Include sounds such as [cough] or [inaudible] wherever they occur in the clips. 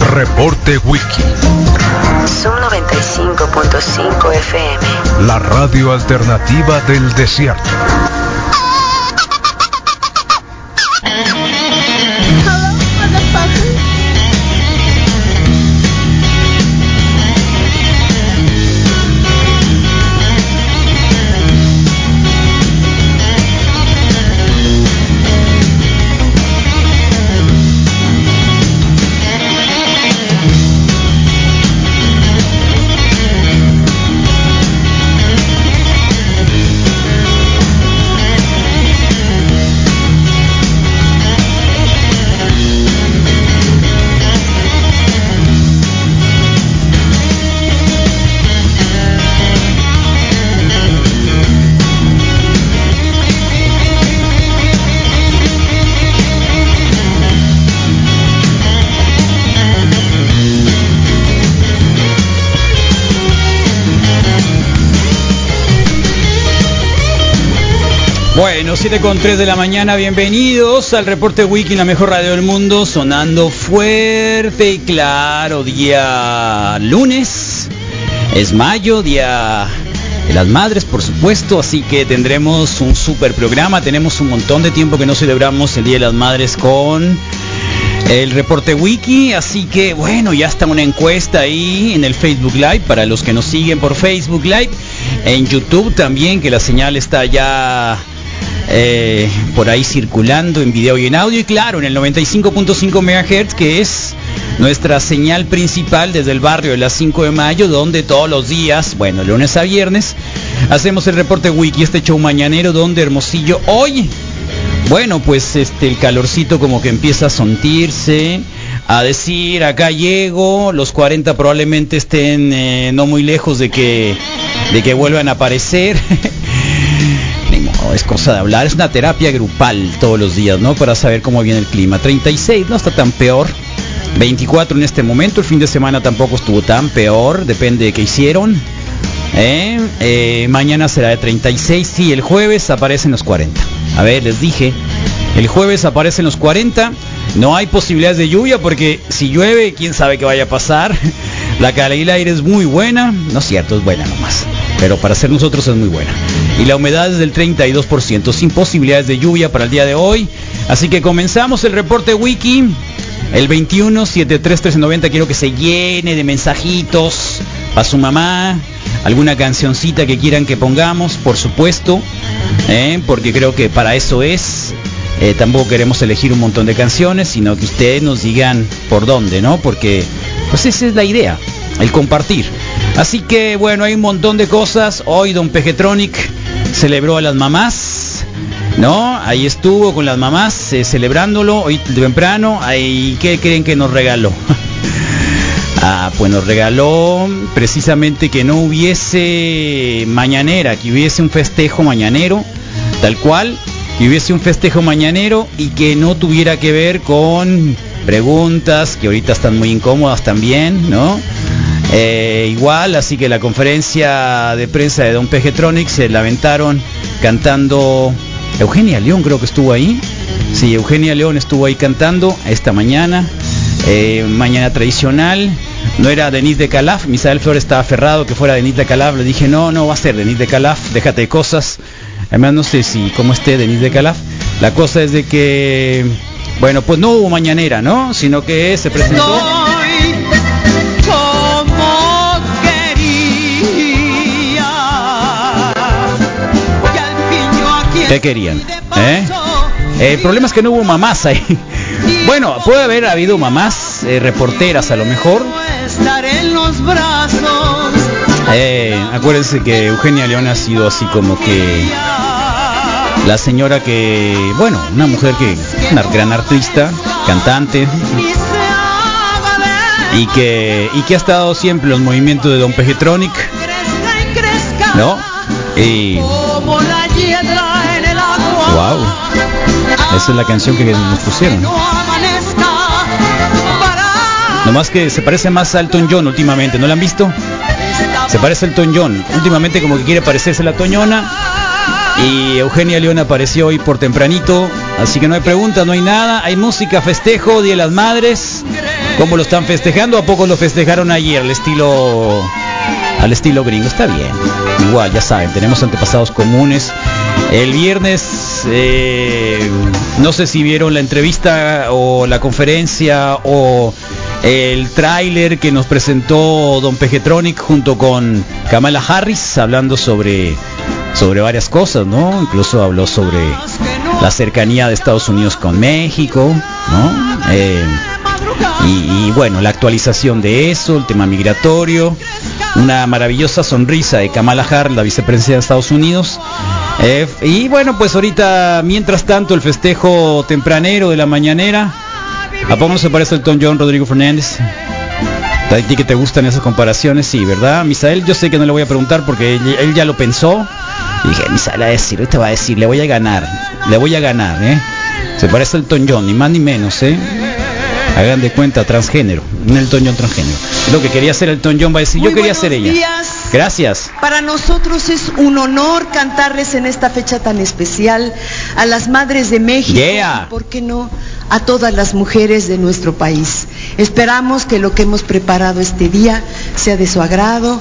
Reporte Wiki. Son 95.5 FM. La radio alternativa del desierto. 7 con 3 de la mañana, bienvenidos al reporte Wiki, la mejor radio del mundo, sonando fuerte y claro, día lunes, es mayo, día de las madres, por supuesto, así que tendremos un super programa, tenemos un montón de tiempo que no celebramos el Día de las Madres con el reporte wiki, así que bueno, ya está una encuesta ahí en el Facebook Live para los que nos siguen por Facebook Live, en YouTube también, que la señal está ya eh, por ahí circulando en video y en audio, y claro, en el 95.5 MHz, que es nuestra señal principal desde el barrio de las 5 de mayo, donde todos los días, bueno, lunes a viernes, hacemos el reporte wiki, este show mañanero, donde Hermosillo hoy bueno, pues este el calorcito como que empieza a sentirse, a decir, acá llego, los 40 probablemente estén eh, no muy lejos de que de que vuelvan a aparecer. [laughs] Es cosa de hablar, es una terapia grupal todos los días, ¿no? Para saber cómo viene el clima. 36, no está tan peor. 24 en este momento, el fin de semana tampoco estuvo tan peor, depende de qué hicieron. ¿Eh? Eh, mañana será de 36, sí, el jueves aparecen los 40. A ver, les dije, el jueves aparecen los 40, no hay posibilidades de lluvia porque si llueve, quién sabe qué vaya a pasar. [laughs] La calidad del aire es muy buena, no es cierto, es buena nomás, pero para ser nosotros es muy buena. Y la humedad es del 32%, sin posibilidades de lluvia para el día de hoy. Así que comenzamos el reporte wiki. El 21 73 quiero que se llene de mensajitos para su mamá, alguna cancioncita que quieran que pongamos, por supuesto, ¿eh? porque creo que para eso es. Eh, tampoco queremos elegir un montón de canciones, sino que ustedes nos digan por dónde, ¿no? Porque pues esa es la idea, el compartir. Así que bueno, hay un montón de cosas. Hoy Don Pejetronic celebró a las mamás, ¿no? Ahí estuvo con las mamás eh, celebrándolo hoy temprano. Ahí, ¿Qué creen que nos regaló? [laughs] Ah, pues nos regaló precisamente que no hubiese mañanera, que hubiese un festejo mañanero, tal cual, que hubiese un festejo mañanero y que no tuviera que ver con preguntas que ahorita están muy incómodas también, ¿no? Eh, igual, así que la conferencia de prensa de Don Pejetronic se lamentaron cantando Eugenia León creo que estuvo ahí. Sí, Eugenia León estuvo ahí cantando esta mañana. Eh, mañana tradicional. No era Denise de Calaf, Misael Flores estaba aferrado que fuera Denise de Calaf. Le dije, no, no va a ser Denise de Calaf, déjate de cosas. Además no sé si cómo esté Denise de Calaf. La cosa es de que, bueno, pues no hubo mañanera, ¿no? Sino que se presentó. ¿Qué querían? ¿Eh? paso. El problema es que no hubo mamás ahí. [laughs] Bueno, puede haber habido mamás eh, reporteras a lo mejor. Eh, acuérdense que Eugenia León ha sido así como que la señora que, bueno, una mujer que una gran artista, cantante y que y que ha estado siempre en los movimientos de Don Pejetronic ¿No? Y Wow. Esa es la canción que nos pusieron. Nomás que se parece más a Elton John últimamente, ¿no la han visto? Se parece a Elton. Últimamente como que quiere parecerse la Toñona. Y Eugenia León apareció hoy por tempranito. Así que no hay preguntas, no hay nada. Hay música, festejo, Día de las Madres. ¿Cómo lo están festejando? ¿A poco lo festejaron ayer? Al estilo. Al estilo gringo. Está bien. Igual, ya saben, tenemos antepasados comunes. El viernes, eh, no sé si vieron la entrevista o la conferencia o el tráiler que nos presentó Don Pejetronic junto con Kamala Harris hablando sobre, sobre varias cosas, ¿no? Incluso habló sobre la cercanía de Estados Unidos con México, ¿no? Eh, y, bueno, la actualización de eso, el tema migratorio, una maravillosa sonrisa de Kamala Harris, la vicepresidenta de Estados Unidos. Eh, y bueno, pues ahorita, mientras tanto, el festejo tempranero de la mañanera. ¿A poco no se parece el Tom John Rodrigo Fernández? ¿A ti que te gustan esas comparaciones? Sí, ¿verdad? Misael, yo sé que no le voy a preguntar porque él, él ya lo pensó. Y dije, Misael a decir, te va a decir, le voy a ganar, le voy a ganar, ¿eh? Se parece al Tom John, ni más ni menos, ¿eh? Hagan de cuenta, transgénero, no el Tom John transgénero. Lo que quería hacer el Tom John va a decir, Muy yo quería ser ella. días. Gracias. Para nosotros es un honor cantarles en esta fecha tan especial a las madres de México Yeah. y, ¿por qué no?, a todas las mujeres de nuestro país. Esperamos que lo que hemos preparado este día sea de su agrado,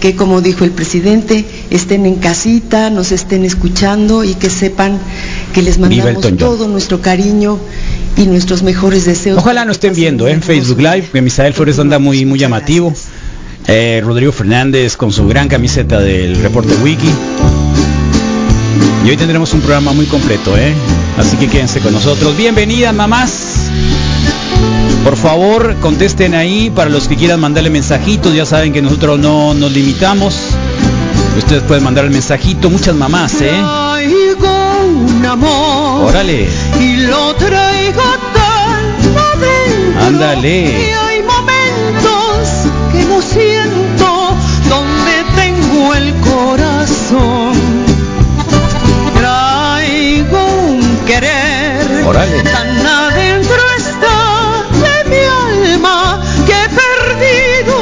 que como dijo el presidente, estén en casita, nos estén escuchando y que sepan que les mandamos Elton todo nuestro cariño y nuestros mejores deseos. Ojalá no estén viendo ¿eh? en Facebook Live, que Misael Flores anda muy, muy llamativo. Eh, Rodrigo Fernández con su gran camiseta del reporte Wiki. Y hoy tendremos un programa muy completo, ¿eh? Así que quédense con nosotros. Bienvenidas, mamás. Por favor, contesten ahí para los que quieran mandarle mensajitos. Ya saben que nosotros no nos limitamos. Ustedes pueden mandar el mensajito. Muchas mamás, ¿eh? Traigo un amor Órale. y lo traigo tan adentro. Ándale. Y hay momentos que no siento donde tengo el corazón. Traigo un querer Órale. tan adentro está de mi alma que he perdido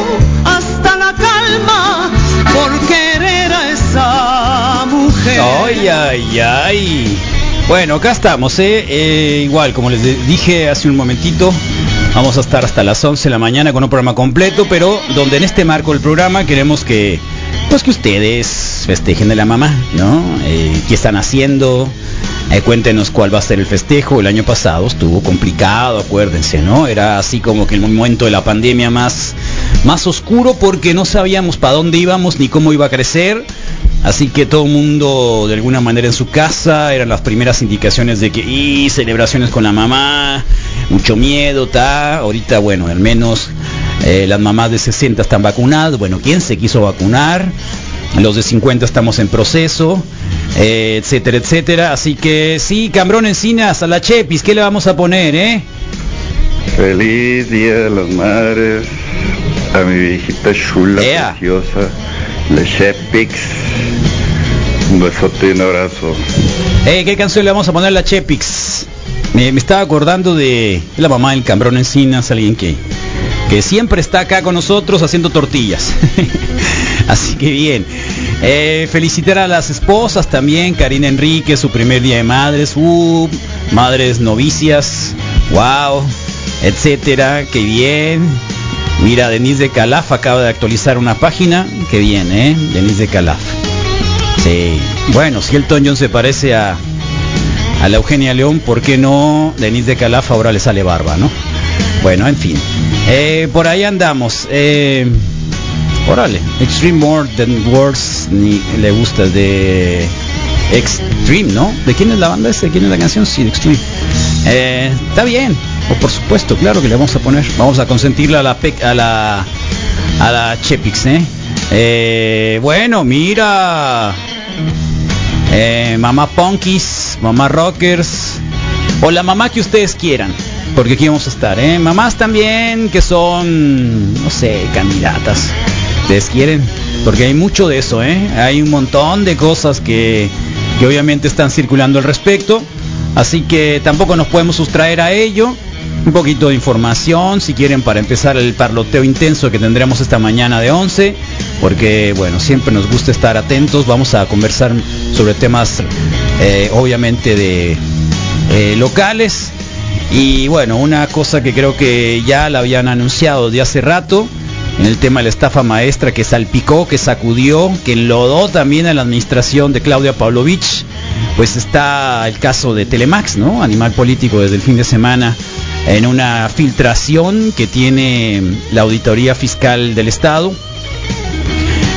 hasta la calma por querer a esa mujer. Ay, ay, ay. Bueno, acá estamos, ¿eh? Eh, igual, como les dije hace un momentito, vamos a estar hasta las 11 de la mañana con un programa completo, pero donde en este marco del programa queremos que, pues que ustedes festejen de la mamá, ¿no? Eh, ¿Qué están haciendo? Cuéntenos cuál va a ser el festejo. El año pasado estuvo complicado, acuérdense, ¿no? Era así como que el momento de la pandemia más, más oscuro porque no sabíamos para dónde íbamos ni cómo iba a crecer. Así que todo el mundo de alguna manera en su casa, eran las primeras indicaciones de que, y celebraciones con la mamá, mucho miedo, ta. Ahorita, bueno, al menos eh, las mamás de 60 están vacunadas. Bueno, ¿quién se quiso vacunar? Los de 50 estamos en proceso, eh, etcétera, etcétera. Así que sí, Cambrón Encinas, a la Chepis, ¿qué le vamos a poner, eh? Feliz Día de las Madres a mi viejita chula, preciosa, Le Chepix. Un besote y un abrazo. Eh, ¿Qué canción le vamos a poner a la Chepix? Me, me estaba acordando de la mamá del Cambrón Encinas, alguien que, que siempre está acá con nosotros haciendo tortillas. [laughs] Así que bien. Eh, felicitar a las esposas también, Karina Enrique, su primer día de madres, uh, madres novicias, wow, etcétera, qué bien. Mira, Denise de Calaf acaba de actualizar una página, qué bien, ¿eh? Denise de Calaf. Sí, bueno, si el John se parece a, a la Eugenia León, ¿por qué no Denise de Calaf ahora le sale barba, no? Bueno, en fin. Eh, por ahí andamos. Eh, órale, Extreme More Than Words ni le gusta de Extreme, ¿no? ¿De quién es la banda esa? ¿De quién es la canción? Sí, Extreme. Eh, está bien, por supuesto, claro que le vamos a poner. Vamos a consentirla a la pec- a la a la Chepix, ¿eh? Eh, bueno, mira. Eh, mamá Punkis, mamá Rockers, o la mamá que ustedes quieran, porque aquí vamos a estar, ¿eh? Mamás también que son, no sé, candidatas. ¿Ustedes quieren? porque hay mucho de eso, ¿eh? Hay un montón de cosas que, que obviamente están circulando al respecto, así que tampoco nos podemos sustraer a ello. Un poquito de información, si quieren, para empezar el parloteo intenso que tendremos esta mañana de 11, porque, bueno, siempre nos gusta estar atentos. Vamos a conversar sobre temas, eh, obviamente, de eh, locales. Y bueno, una cosa que creo que ya la habían anunciado de hace rato, en el tema de la estafa maestra que salpicó, que sacudió, que enlodó también a la administración de Claudia Pavlovich, pues está el caso de Telemax, ¿no? Animal político desde el fin de semana en una filtración que tiene la Auditoría Fiscal del Estado,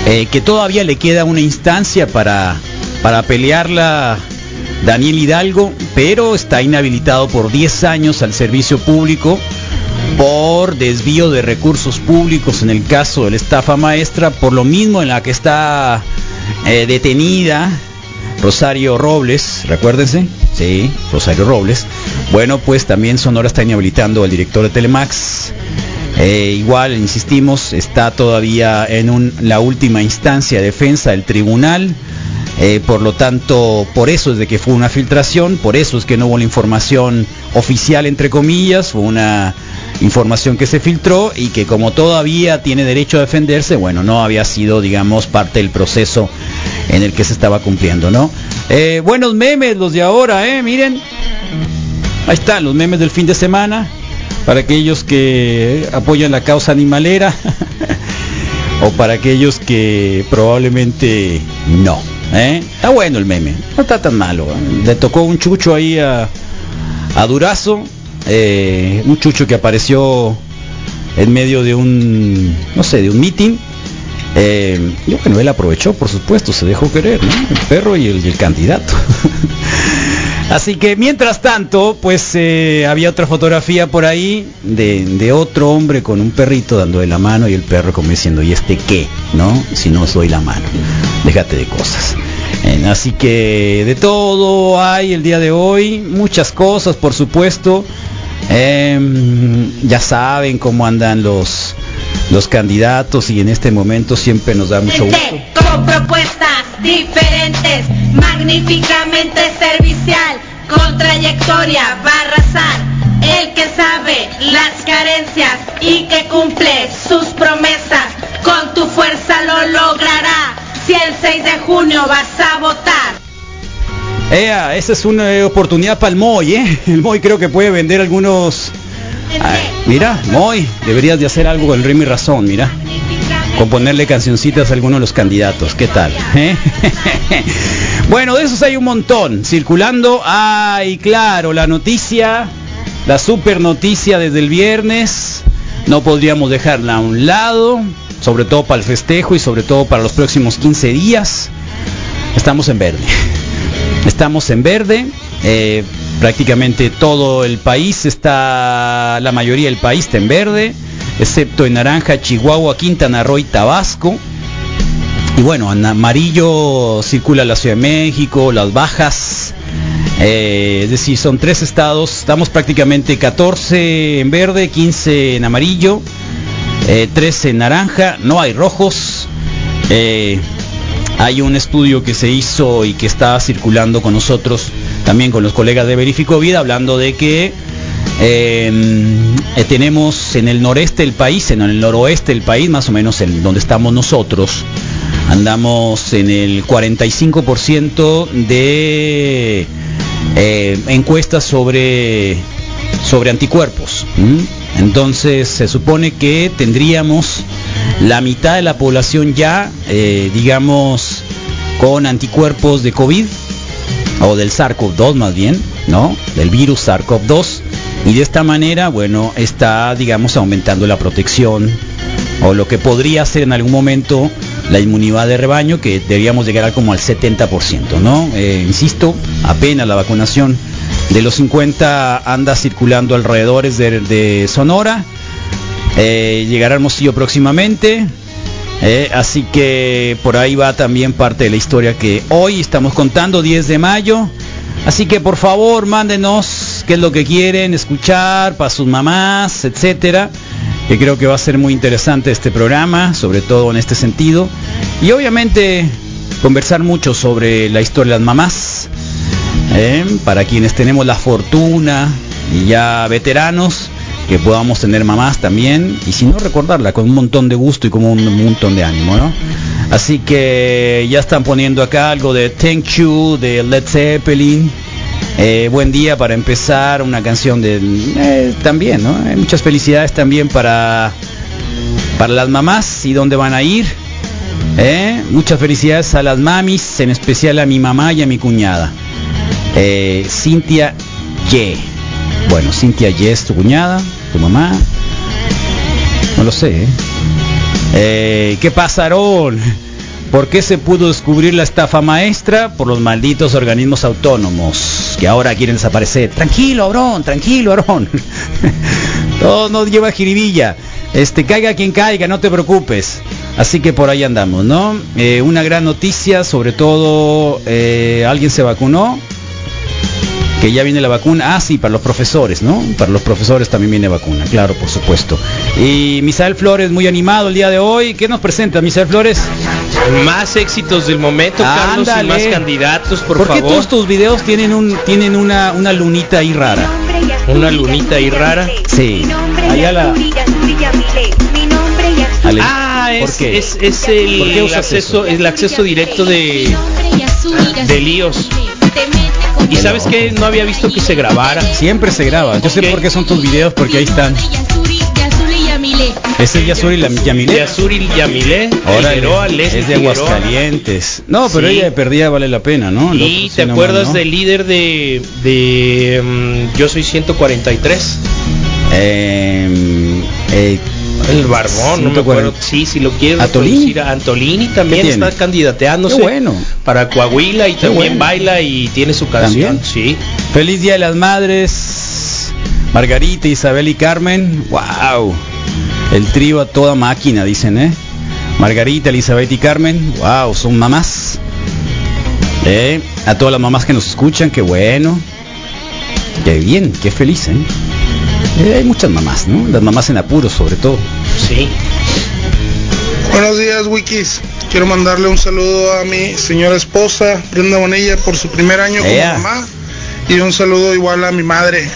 eh, que todavía le queda una instancia para, para pelearla Daniel Hidalgo, pero está inhabilitado por 10 años al servicio público por desvío de recursos públicos en el caso de la estafa maestra, por lo mismo en la que está eh, detenida Rosario Robles, recuérdense, sí, Rosario Robles. Bueno, pues también Sonora está inhabilitando al director de Telemax. Eh, igual, insistimos, está todavía en la última instancia de defensa del tribunal. Eh, por lo tanto, por eso es de que fue una filtración, por eso es que no hubo la información oficial, entre comillas, fue una información que se filtró y que como todavía tiene derecho a defenderse, bueno, no había sido, digamos, parte del proceso en el que se estaba cumpliendo, ¿no? Eh, buenos memes los de ahora, ¿eh? Miren. Ahí están los memes del fin de semana para aquellos que apoyan la causa animalera [laughs] o para aquellos que probablemente no. ¿eh? Está bueno el meme, no está tan malo. Le tocó un chucho ahí a, a Durazo, eh, un chucho que apareció en medio de un, no sé, de un meeting. Eh, y bueno, él aprovechó, por supuesto, se dejó querer, ¿no? El perro y el, el candidato. [laughs] Así que mientras tanto, pues eh, había otra fotografía por ahí de, de, otro hombre con un perrito dando de la mano y el perro como diciendo, ¿y este qué? ¿No? Si no os doy la mano. Déjate de cosas. Eh, así que de todo hay el día de hoy, muchas cosas por supuesto. Eh, ya saben cómo andan los, los candidatos y en este momento siempre nos da mucho gusto. Con propuestas diferentes, magníficamente servicial, con trayectoria va a arrasar. El que sabe las carencias y que cumple sus promesas, con tu fuerza lo logrará. Si el 6 de junio vas a votar. Ea, esa es una oportunidad para el Moy, ¿eh? El Moy creo que puede vender algunos... Mira, Moy, deberías de hacer algo con el ritmo y razón, mira. Componerle cancioncitas a algunos de los candidatos, ¿qué tal? ¿Eh? [laughs] bueno, de esos hay un montón circulando. Ay, claro, la noticia, la super noticia desde el viernes, no podríamos dejarla a un lado, sobre todo para el festejo y sobre todo para los próximos 15 días. Estamos en verde. [laughs] Estamos en verde. Eh, prácticamente todo el país está, la mayoría del país está en verde, excepto en naranja, Chihuahua, Quintana Roo y Tabasco. Y bueno, en amarillo circula la Ciudad de México, las bajas. Eh, es decir, son tres estados, estamos prácticamente 14 en verde, 15 en amarillo, eh, 13 en naranja, no hay rojos. Eh, hay un estudio que se hizo y que está circulando con nosotros, también con los colegas de Verifico Vida, hablando de que eh, tenemos en el noreste del país, en el noroeste del país, más o menos en donde estamos nosotros, andamos en el 45% de eh, encuestas sobre, sobre anticuerpos. Entonces se supone que tendríamos la mitad de la población ya, eh, digamos, con anticuerpos de COVID, o del SARS-CoV-2 más bien, ¿no? Del virus SARS-CoV-2. Y de esta manera, bueno, está, digamos, aumentando la protección, o lo que podría ser en algún momento la inmunidad de rebaño, que deberíamos llegar a como al 70%, ¿no? Eh, insisto, apenas la vacunación de los 50 anda circulando alrededor de, Sonora eh, llegará Hermosillo próximamente. Eh, así que por ahí va también parte de la historia que hoy estamos contando, 10 de mayo. Así que por favor, mándenos qué es lo que quieren escuchar para sus mamás, etcétera. Que creo que va a ser muy interesante este programa, sobre todo en este sentido. Y obviamente conversar mucho sobre la historia de las mamás. ¿eh? Para quienes tenemos la fortuna y ya veteranos, que podamos tener mamás también. Y si no, recordarla con un montón de gusto y con un montón de ánimo, ¿no? Así que ya están poniendo acá algo de Thank You, de Led Zeppelin. Eh, buen día para empezar, una canción de... eh, también, ¿no? Eh, muchas felicidades también para, para las mamás y dónde van a ir. Muchas felicidades a las mamis, en especial a mi mamá y a mi cuñada. Cintia Ye. Bueno, Cintia Ye es tu cuñada, tu mamá. No lo sé. ¿eh? Eh, ¿Qué pasaron? ¿Por qué se pudo descubrir la estafa maestra? Por los malditos organismos autónomos que ahora quieren desaparecer. Tranquilo, Abrón, tranquilo, Abrón. Todo [laughs] nos lleva a jiribilla. Este, caiga quien caiga, no te preocupes. Así que por ahí andamos, ¿no? Eh, una gran noticia, sobre todo, eh, alguien se vacunó, que ya viene la vacuna. Ah, sí, para los profesores, ¿no? Para los profesores también viene vacuna, claro, por supuesto. Y Misael Flores, muy animado el día de hoy. ¿Qué nos presenta, Misael Flores? Más éxitos del momento, Carlos, y Ándale. más candidatos, por, ¿Por qué favor. todos tus videos tienen un tienen una, una lunita ahí rara? Una lunita ahí rara. Sí. Allá la. Ale- Ah, ¿Por es, qué? es, es ¿Por qué el usas acceso, eso? el acceso directo de, de líos. Y sabes que no había visto que se grabara. Siempre se graba. Yo sé Ok. por qué son tus videos, porque ahí están. Es el Yasuri Yamile. Órale, Figueroa, Leslie es de. Aguascalientes. No, pero Sí. ella de perdida vale la pena, ¿no? El Y te acuerdas ¿no? del líder de, de mm, Yo Soy 143. Eh, eh, El Barbón, no me 140. acuerdo. Sí, si lo quieres ¿Antolini? Antolini también ¿Qué está candidateándose Qué bueno. para Coahuila y también bueno. baila y tiene su canción. ¿También? Sí. Feliz Día de las Madres. Margarita, Isabel y Carmen. Wow. El trío a toda máquina, dicen, ¿eh? Margarita, Elizabeth y Carmen. Wow, son mamás. ¿Eh? A todas las mamás que nos escuchan, qué bueno. Qué bien, qué feliz, ¿eh? Eh, hay muchas mamás, ¿no? Las mamás en apuros, sobre todo. Sí. Buenos días, Wikis. Quiero mandarle un saludo a mi señora esposa, Brenda Bonilla, por su primer año como Ea. mamá. Y un saludo igual a mi madre.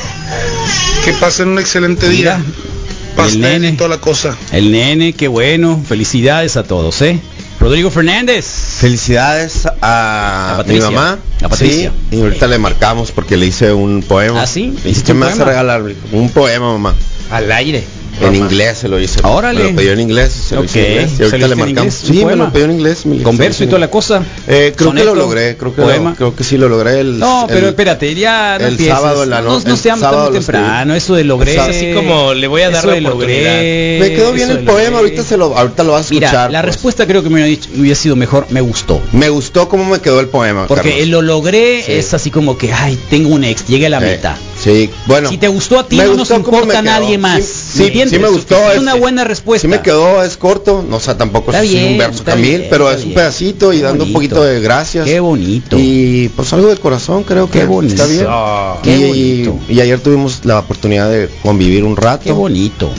Que pasen un excelente Mira, día. el Pastel nene. y toda la cosa. El nene, qué bueno. Felicidades a todos, ¿eh? Rodrigo Fernández. Felicidades a, mi mamá. A Patricia. Sí, y ahorita le marcamos porque le hice un poema. ¿Ah, sí? ¿Le ¿Y hiciste qué me vas a regalar? Un poema, mamá. Al aire. En inglés se lo hice. Me lo pidió en inglés, se lo hice Ok. en inglés. ¿Se Y lo ahorita le marcamos. Sí, me lo pidió en inglés. Con verso y toda la cosa. Eh, creo que lo logré, creo que, poema. lo, creo que sí lo logré. El, No, pero el- espérate, ya no el empieces. sábado en la no, no- seamos tan temprano, eso de logré. Así como le voy a dar la de logré. oportunidad. Me quedó bien el poema, ahorita se lo, ahorita lo vas a escuchar. Mira, la pues. respuesta creo que me hubiera, dicho- hubiera sido mejor, me gustó. Me gustó cómo me quedó el poema. Porque lo logré es así como que, ay, tengo un ex, llegué a la meta. Sí, bueno. Si te gustó a ti, no nos importa a nadie más. Sí, ¿Me sí, sí me gustó. Es una buena respuesta. Sí me quedó, es corto, no, o sea, tampoco Está es bien, un verso camil, bien, pero es un pedacito y Qué dando un poquito de gracias. Qué bonito. Y pues algo del corazón, creo que Qué bonito. está bien. Qué y, bonito. y ayer tuvimos la oportunidad de convivir un rato. Qué bonito.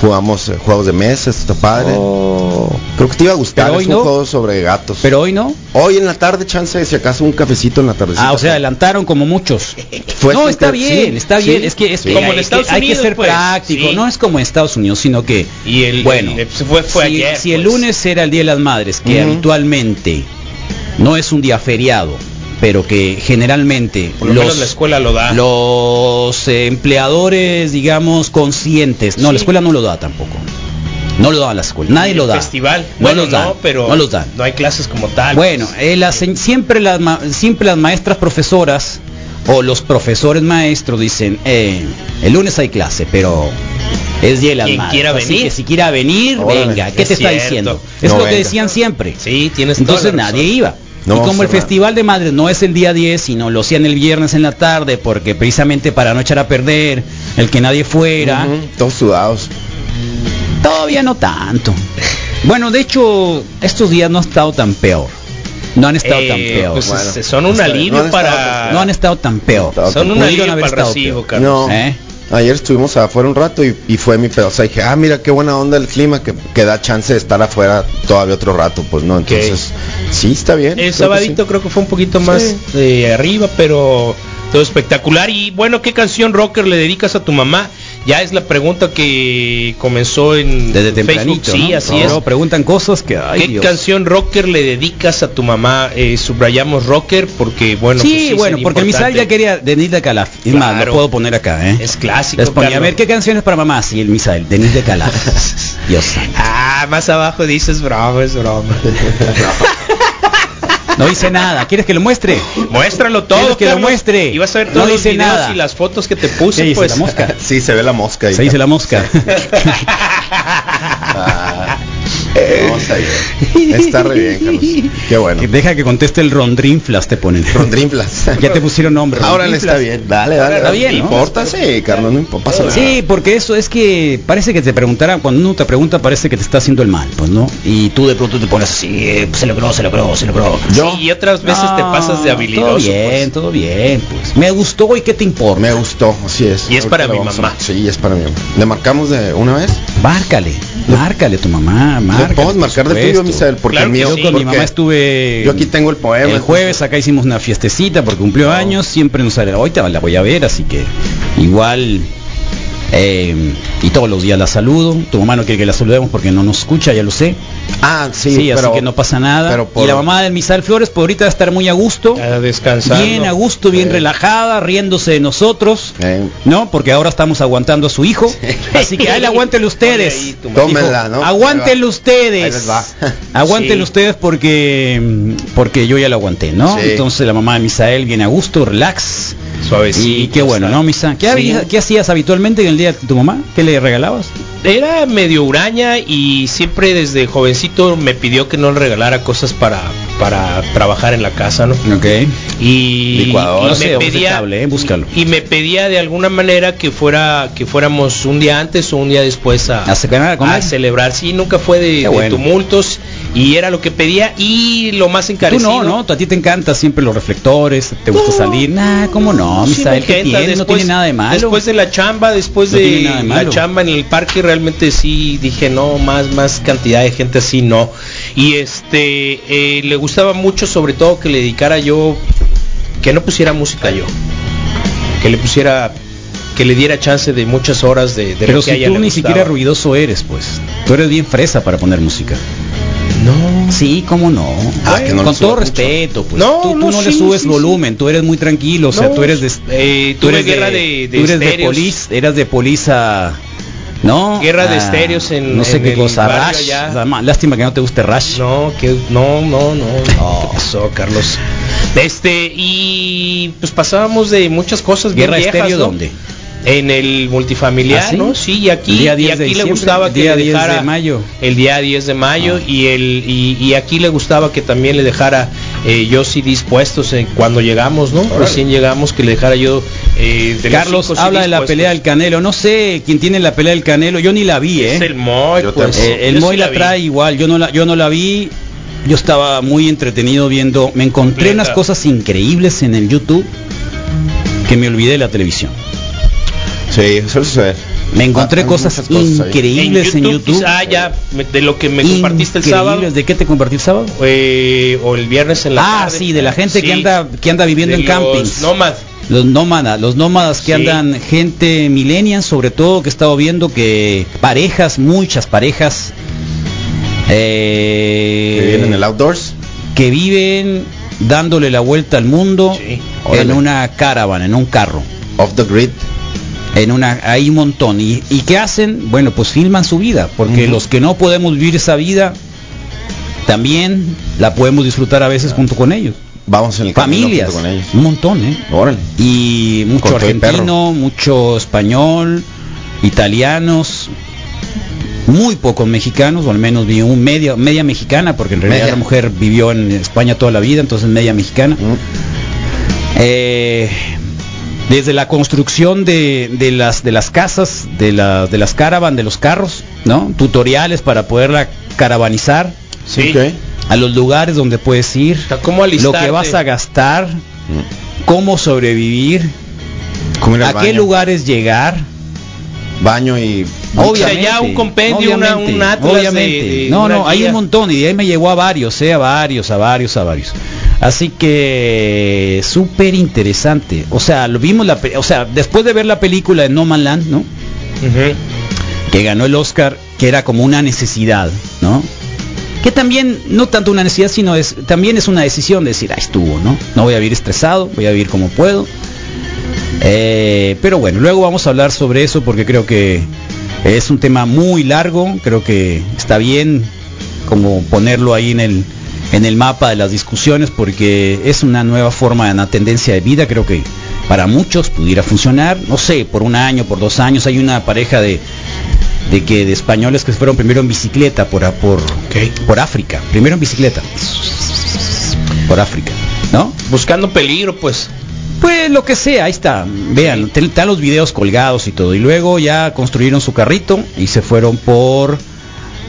Jugamos eh, juegos de mesa, está padre. Oh. Creo que te iba a gustar, Pero es hoy un no. juego sobre gatos. Pero hoy no. hoy en la tarde, chance, si acaso un cafecito en la tarde. Ah, o sea, adelantaron como muchos. [laughs] Fue no, está bien, sí, está sí, bien. Es que es sí. que Como en hay, que- Estados hay que Unidos, ser pues, práctico. sí. No es como en Estados Unidos, sino que Y el, bueno, el- fue, fue si, ayer. si el pues. lunes era el Día de las Madres, que habitualmente no es un día feriado, pero que generalmente Por lo menos los, la escuela lo da. los empleadores, digamos, conscientes, no, la escuela no lo da tampoco. No lo da la escuela, nadie El lo da. Festival. No bueno, los dan, no, pero no los dan. no hay clases como tal. Bueno, pues. eh, las siempre, las, siempre las maestras profesoras o los profesores maestros dicen, eh, el lunes hay clase, pero es día de las Quien madres, quiera así venir. que si quiera venir, Órale, venga. ¿Qué es te está diciendo? Es No lo que decían siempre. Sí, tienes Entonces toda la nadie iba. No y como el. Festival de Madres no es el día 10, sino lo hacían el viernes en la tarde, porque precisamente para no echar a perder el que nadie fuera, Todos sudados. todavía no tanto. Bueno, de hecho, estos días no han estado tan peor. No han estado Eh, tan peor. pues, Bueno, son un alivio no han estado para. no han estado tan peor. Estado son un alivio para el estado recibo, peor. Carlos. No. ¿Eh? Ayer estuvimos afuera un rato y, y fue mi pedo. O sea, dije, ah, mira qué buena onda el clima, que, que da chance de estar afuera todavía otro rato. Pues no, entonces, sí, está bien. El creo que sabadito sí. creo que fue un poquito más de arriba, pero todo espectacular. Y bueno, ¿qué canción rocker le dedicas a tu mamá? Ya es la pregunta que comenzó en Desde Facebook. Sí, así No, es. preguntan cosas que, ay, ¿Qué Dios. canción rocker le dedicas a tu mamá? Eh, subrayamos rocker porque bueno. sí, pues bueno, porque Misael ya quería Denis de Calaf. Es más, Claro. lo puedo poner acá, ¿eh? Es clásico. Les ponía, a ver, ¿qué canciones para mamá? Sí, el Misael, Denis de Calaf. [laughs] Dios santo. Ah, más abajo dices broma, es broma. [laughs] No dice nada. ¿Quieres que lo muestre? Muéstralo todo. ¿Quieres que lo muestre? Y vas a ver No todos los dice videos nada. y las fotos que te puse, ¿Qué dice pues. la mosca? [laughs] Sí, se ve la mosca. ahí. Se dice la mosca. [laughs] [laughs] Vamos a ver. Está re bien, Carlos. Qué bueno. Deja que conteste el Rondrinflas, te ponen. Rondrinflas. Ya te pusieron nombre. Ahora le está bien. Dale, dale. Está dale. bien, ¿no? importa? Sí, Carlos, no importa. Pasa nada. Sí, porque eso es que parece que te preguntarán, cuando uno te pregunta parece que te está haciendo el mal, pues, ¿no? Y tú de pronto te pones así, eh, se logró, se logró, se logró. Yo. Sí, y otras veces te No, pasas de habilidoso. Todo bien, pues. todo bien, pues. Me gustó y qué te importa. Me gustó, así es. Y es Ahorita para mi a- mamá. Sí, es para mi mamá. ¿Le marcamos de una vez? Márcale, márcale a tu mamá, márcale. ¿Le podemos marcar de supuesto. tuyo, Misael? Porque Claro el mío... sí. Yo con mi mamá estuve Yo aquí tengo el poema. el jueves acá hicimos una fiestecita porque cumplió años, siempre nos sale, ahorita la voy a ver, así que igual eh, y todos los días la saludo. Tu mamá no quiere que la saludemos porque no nos escucha, ya lo sé. Ah, sí, Sí, pero... así que no pasa nada. pero por- Y la mamá del Misael Flores, por ahorita va a estar muy a gusto. A descansar. Bien a gusto, bien relajada, riéndose de nosotros, Eh, ¿no? Porque ahora estamos aguantando a su hijo. Así que [laughs] ahí aguántenlo ustedes. Oye. Tómenla, ¿no? Aguántenlo ustedes. [laughs] Aguántenlo Sí. ustedes porque porque yo ya lo aguanté, ¿no? Sí. Entonces la mamá de Misael viene a gusto, relax. Suavecito. Y qué bueno. ¿no, Misa? ¿Qué, Sí. había- qué hacías habitualmente en el día de tu mamá? ¿Qué le regalabas? Era medio huraña y siempre desde jovencito me pidió que no le regalara cosas para, para trabajar en la casa, ¿no? Ok. Y, Licuadora. y No sé, me vamos de pedía cable, eh, búscalo. y me pedía de alguna manera que fuera que fuéramos un día antes o un día después a, ¿A cenar, a celebrar. Sí, nunca fue de, tumultos y era lo que pedía y lo más Tú encarecido. no, ¿no? A ti te encantan siempre los reflectores, te gusta No. salir. Nah, ¿cómo no? Sí, Misael, ¿qué tiene? no tiene nada de malo. Después de la chamba, después No de la chamba en el parque, realmente sí dije, no, más, más cantidad de gente así, no. Y este, eh, le gustaba mucho, sobre todo, que le dedicara yo, que no pusiera música yo. Que le pusiera, que le diera chance de muchas horas de, de Pero lo que si tú ni gustaba. siquiera ruidoso eres, pues. Tú eres bien fresa para poner música. No. Sí, ¿cómo no? Ah, que no Con todo mucho. respeto, pues. No, tú, tú no, no, le subes sí, volumen, tú eres muy tranquilo, o sea, No, tú eres de eh, tú tuve eres guerra de- de tú eres de estéreos. polis, eras de polisa ¿no? Guerra de Ah, estéreos en- no sé en qué cosa, ma- Lástima que no te guste Rush. No, que no, no, no. ¿Qué pasó, Carlos? Este, y pues pasábamos de muchas cosas Guerra viejas, estéreo ¿no? dónde? En el multifamiliar, ¿Ah, sí? ¿no? Sí, y aquí, día y 10 de aquí le gustaba que día le 10 de dejara mayo. el día 10 de mayo Ah. y el y, y aquí le gustaba que también le dejara eh, yo sí dispuestos eh, cuando llegamos, ¿no? Recién llegamos que le dejara yo eh, de los Carlos habla de la pelea del Canelo. No sé quién tiene la pelea del Canelo. Yo ni la vi, ¿eh? Es el Moy, pues. Eh, el Yo Moy sí la, trae igual. Yo no la, yo no la vi. Yo estaba muy entretenido viendo. Me encontré Completa. unas cosas increíbles en el YouTube que me olvidé de la televisión. Sí, suele suceder. Me encontré Ah, cosas, increíbles en YouTube. Ah, ya, de lo que me compartiste el sábado. Increíbles. ¿De qué te compartí el sábado? eh, o el viernes en la Ah, tarde. sí, de la gente que anda que anda viviendo de en los campings. Nómad. Los nómadas, los nómadas que Sí. andan, gente millennial sobre todo, que he estado viendo que parejas, muchas parejas, eh, Que vienen en el outdoors. que viven dándole la vuelta al mundo Sí. en una caravana, en un carro, Off the grid. En una, hay un montón. ¿Y, y qué hacen? Bueno, pues filman su vida, porque los que no podemos vivir esa vida, también la podemos disfrutar a veces junto con ellos. Vamos en el Familias, junto con ellos. un montón, ¿eh? Órale. y mucho argentino, mucho español, italianos, muy pocos mexicanos, o al menos vi un media, media mexicana, porque en realidad Media. la mujer vivió en España toda la vida, entonces media mexicana. Eh, desde la construcción de, de las de las casas, de, la- de las caravan, de los carros, ¿no? Tutoriales para poderla caravanizar Sí. A los lugares donde puedes ir, ¿Cómo lo que vas a gastar, Mm. cómo sobrevivir, ¿Cómo ir al a qué lugares llegar, baño y O sea, ya un compendio, una- un atlas obviamente. de- de no, una no, hay un montón y de ahí me llegó a varios, eh, a varios, a varios, a varios. Así que súper interesante. O sea, lo vimos la, o sea, después de ver la película de No Man Land, ¿no? Que ganó el Oscar, que era como una necesidad, ¿no? Que también no tanto una necesidad, sino es también es una decisión de decir, ah, estuvo, ¿no? No voy a vivir estresado, voy a vivir como puedo. Eh, pero bueno, luego vamos a hablar sobre eso porque creo que es un tema muy largo, creo que está bien como ponerlo ahí en el en el mapa de las discusiones porque es una nueva forma, una tendencia de vida, creo que para muchos pudiera funcionar, no sé, por un año, por dos años, hay una pareja de de que de españoles que fueron primero en bicicleta por por por África, primero en bicicleta por África, ¿no? Buscando peligro, pues. Pues lo que sea, ahí está. Vean, están los videos colgados y todo. Y luego ya construyeron su carrito y se fueron por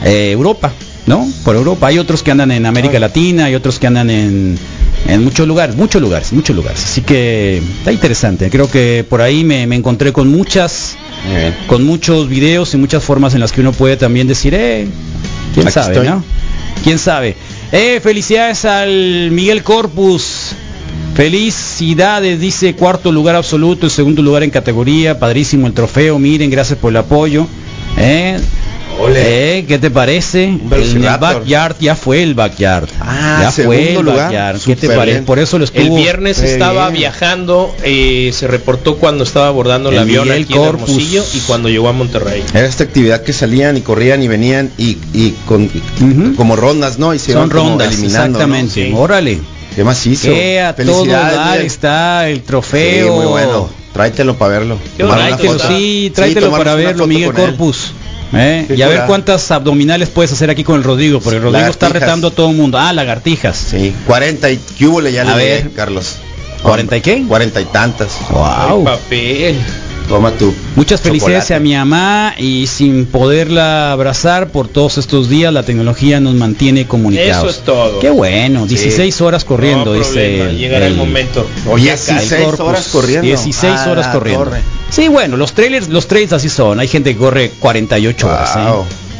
eh, Europa, ¿no? Por Europa. Hay otros que andan en América Latina, hay otros que andan en, en muchos lugares, muchos lugares, muchos lugares. Así que está interesante. Creo que por ahí me, me encontré con muchas, con muchos videos y muchas formas en las que uno puede también decir, eh, quién Aquí sabe, estoy. ¿no? ¿Quién sabe? Eh, felicidades al Miguel Corpus. Felicidades, dice cuarto lugar absoluto, segundo lugar en categoría, padrísimo el trofeo, miren, gracias por el apoyo. ¿Eh? Eh, ¿Qué te parece? El, velociraptor. backyard ya fue el backyard. Ah, ya fue el lugar. backyard. ¿Qué te parece? bien. Por eso lo estuvo. El viernes Qué estaba bien. viajando, eh, se reportó cuando estaba abordando el, El avión Miguel aquí en. Hermosillo y cuando llegó a Monterrey. Era esta actividad que salían y corrían y venían y, y con como rondas, ¿no? Y se Son rondas, eliminando, ¿no? exactamente. Sí. Órale. ¿Qué más hizo? Que a todo dar está el Sí, trofeo. muy bueno. Tráetelo para verlo. Tráetelo, sí, tráetelo tomarnos para verlo, Miguel. Corpus. ¿eh? Y a ver cuántas abdominales puedes hacer aquí con el Rodrigo, porque el Rodrigo está Lagartijas. retando a todo el mundo. Ah, lagartijas. Sí, 40 y ¿qué hubo le ya A le ver. Carlos. ¿40 y qué? 40 y tantas. Wow. Papel. Toma tú. Muchas felicidades Chocolate. a mi mamá y sin poderla abrazar por todos estos días, la tecnología nos mantiene comunicados. Eso es todo. Qué bueno, 16 horas corriendo, No dice. problema, llegará el momento. Oye, Ya casi. 16 Corpus. horas corriendo. 16 Ah, horas corriendo. torre. Sí, bueno, los trailers, los trails así son. Hay gente que corre 48 horas, ¿eh?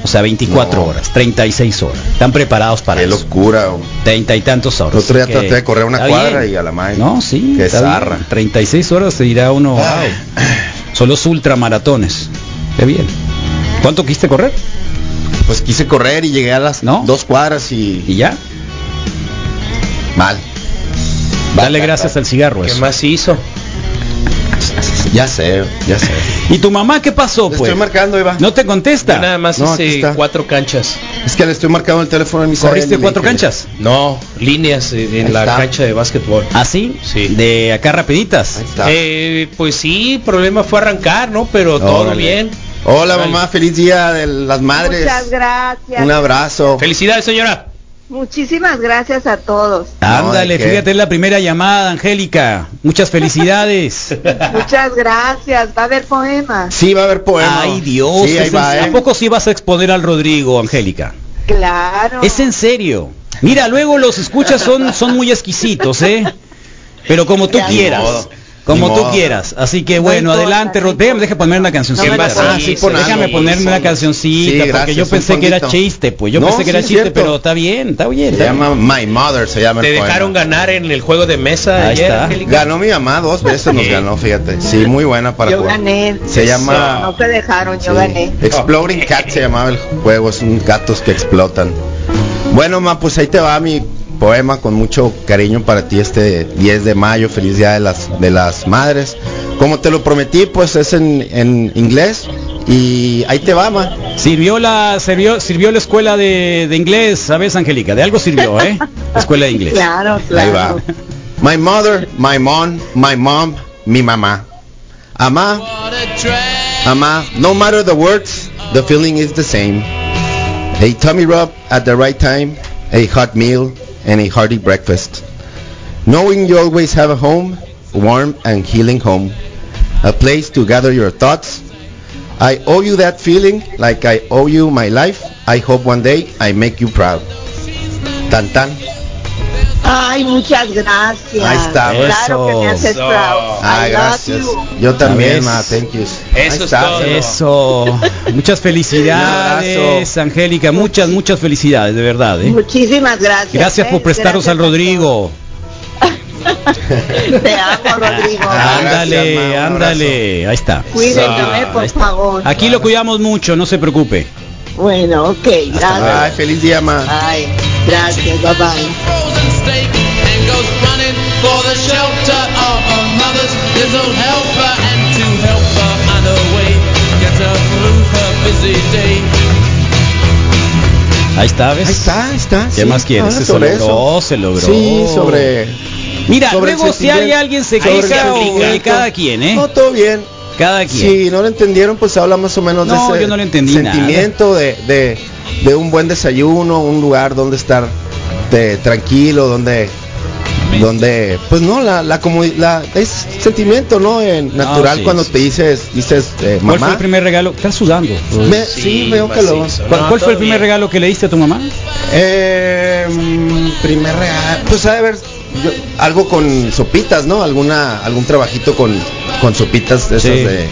O sea, 24 No. horas, 36 horas. Están preparados para Qué eso. locura. hombre. 30 y tantos horas. El otro día Así que traté de correr una cuadra bien. y a la madre. No, sí. Qué zarra. 36 horas se dirá uno, wow. Son los ultramaratones. Qué bien. ¿Cuánto quiste correr? Pues quise correr y llegué a las ¿No? dos cuadras y, ¿Y ya? mal. Dale gracias al cigarro ¿Qué eso. más hizo? Ya sé, ya sé. ¿Y tu mamá qué pasó, Le pues? estoy marcando, Eva. ¿No te Yo contesta? nada más No, hice cuatro canchas. Es que le estoy marcando el teléfono a mi ¿Corriste cuatro canchas? No, líneas en Ahí la está. cancha de básquetbol. ¿Ah, sí? Sí. De acá rapiditas. Ahí está. Eh, pues sí, el problema fue arrancar, ¿no? Pero todo bien. Hola Órale. mamá, feliz día de las madres. Muchas gracias. Un abrazo. Felicidades, señora. Muchísimas gracias a todos. Ándale, fíjate, es la primera llamada, Angélica. Muchas felicidades. [laughs] Muchas gracias. Va a haber poemas. Sí, va a haber poema. Ay, Dios. Sí, ahí va, ¿eh? ¿A poco sí vas a exponer al Rodrigo, Angélica? Claro. Es en serio. Mira, luego los escuchas son, son muy exquisitos, ¿eh? Pero como tú Ya, quieras. modo, Como tú quieras. Así que No bueno, adelante, importa. Deja ponerme una cancioncita. No Ah, sí, pon Déjame algo. ponerme una Sí, cancioncita, porque gracias, yo un pensé que era chiste, pues. Yo No, pensé que era chiste, cierto. pero está bien, está bien. Se está bien. llama My Mother, se llama Te el poema. dejaron ganar en el juego de mesa Ahí ayer, está. Ganó mi mamá dos [laughs] veces, nos ganó, fíjate. Sí, muy buena para Yo jugar. gané. Se llama No se dejaron, yo sí, gané. Exploding Cat se llamaba el juego, es un gatos que explotan. Bueno, ma, pues ahí te va mi poema con mucho cariño para ti este 10 de mayo, feliz día de las de las madres. Como te lo prometí, pues es en, en inglés y ahí te va, ma. Sirvió la, sirvió, sirvió la escuela de, de inglés, ¿sabes, Angélica? De algo sirvió, ¿eh? La escuela de inglés. Claro, Ahí claro. va. My mother, my mom, my mom, mi mamá. Ama, ama, no matter the words, the feeling is the same. A tummy rub at the right time, a hot meal, and a hearty breakfast. Knowing you always have a home, warm and healing home. A place to gather your thoughts. I owe you that feeling like I owe you my life. I hope one day I make you proud. Tan tan. Ay, muchas gracias. Ahí está, Claro que me haces Eso. proud. Ay, love gracias. Yo también, ma, thank you. Eso está, todo. Eso. [laughs] Muchas felicidades, Angélica. Muchas, muchas felicidades, de verdad. ¿eh? Muchísimas gracias. Gracias ¿eh? por prestarnos Gracias al Rodrigo. [laughs] Te amo, Rodrigo. Ah, ándale, gracias, ma, ándale. Ahí está. Cuídense, Ahí por está. favor. Aquí lo cuidamos mucho, no se preocupe. Bueno, ok, Ay, gracias. feliz día, ma. Ay, gracias, bye bye. Frozen steak and goes running for the shelter of her mother's little helper and to help her on her way get her through her busy day Ahí está, ¿ves? Ahí está, ahí está. ¿Qué sí. más quieres? Ah, se sobre logró, eso. se logró. Sí, sobre. Mira, sobre luego si hay alguien se queja o eh, cada quien, ¿eh? No, todo bien. Cada quien. Si no lo entendieron, pues habla más o menos No, de ese yo no lo entendí sentimiento de, de, de un buen desayuno, un lugar donde estar de, tranquilo, donde donde pues no la la comodi- la es sentimiento no En natural sí, cuando sí, te dices dices eh, ¿Cuál fue mamá el primer regalo? Estás sudando. Me- sí, veo que lo ¿Cuál, cuál fue el primer regalo que le diste a tu mamá? Eh, mm, primer regalo, pues ha de haber yo- algo con sopitas, ¿no? Alguna algún trabajito con con sopitas de esas Sí. de,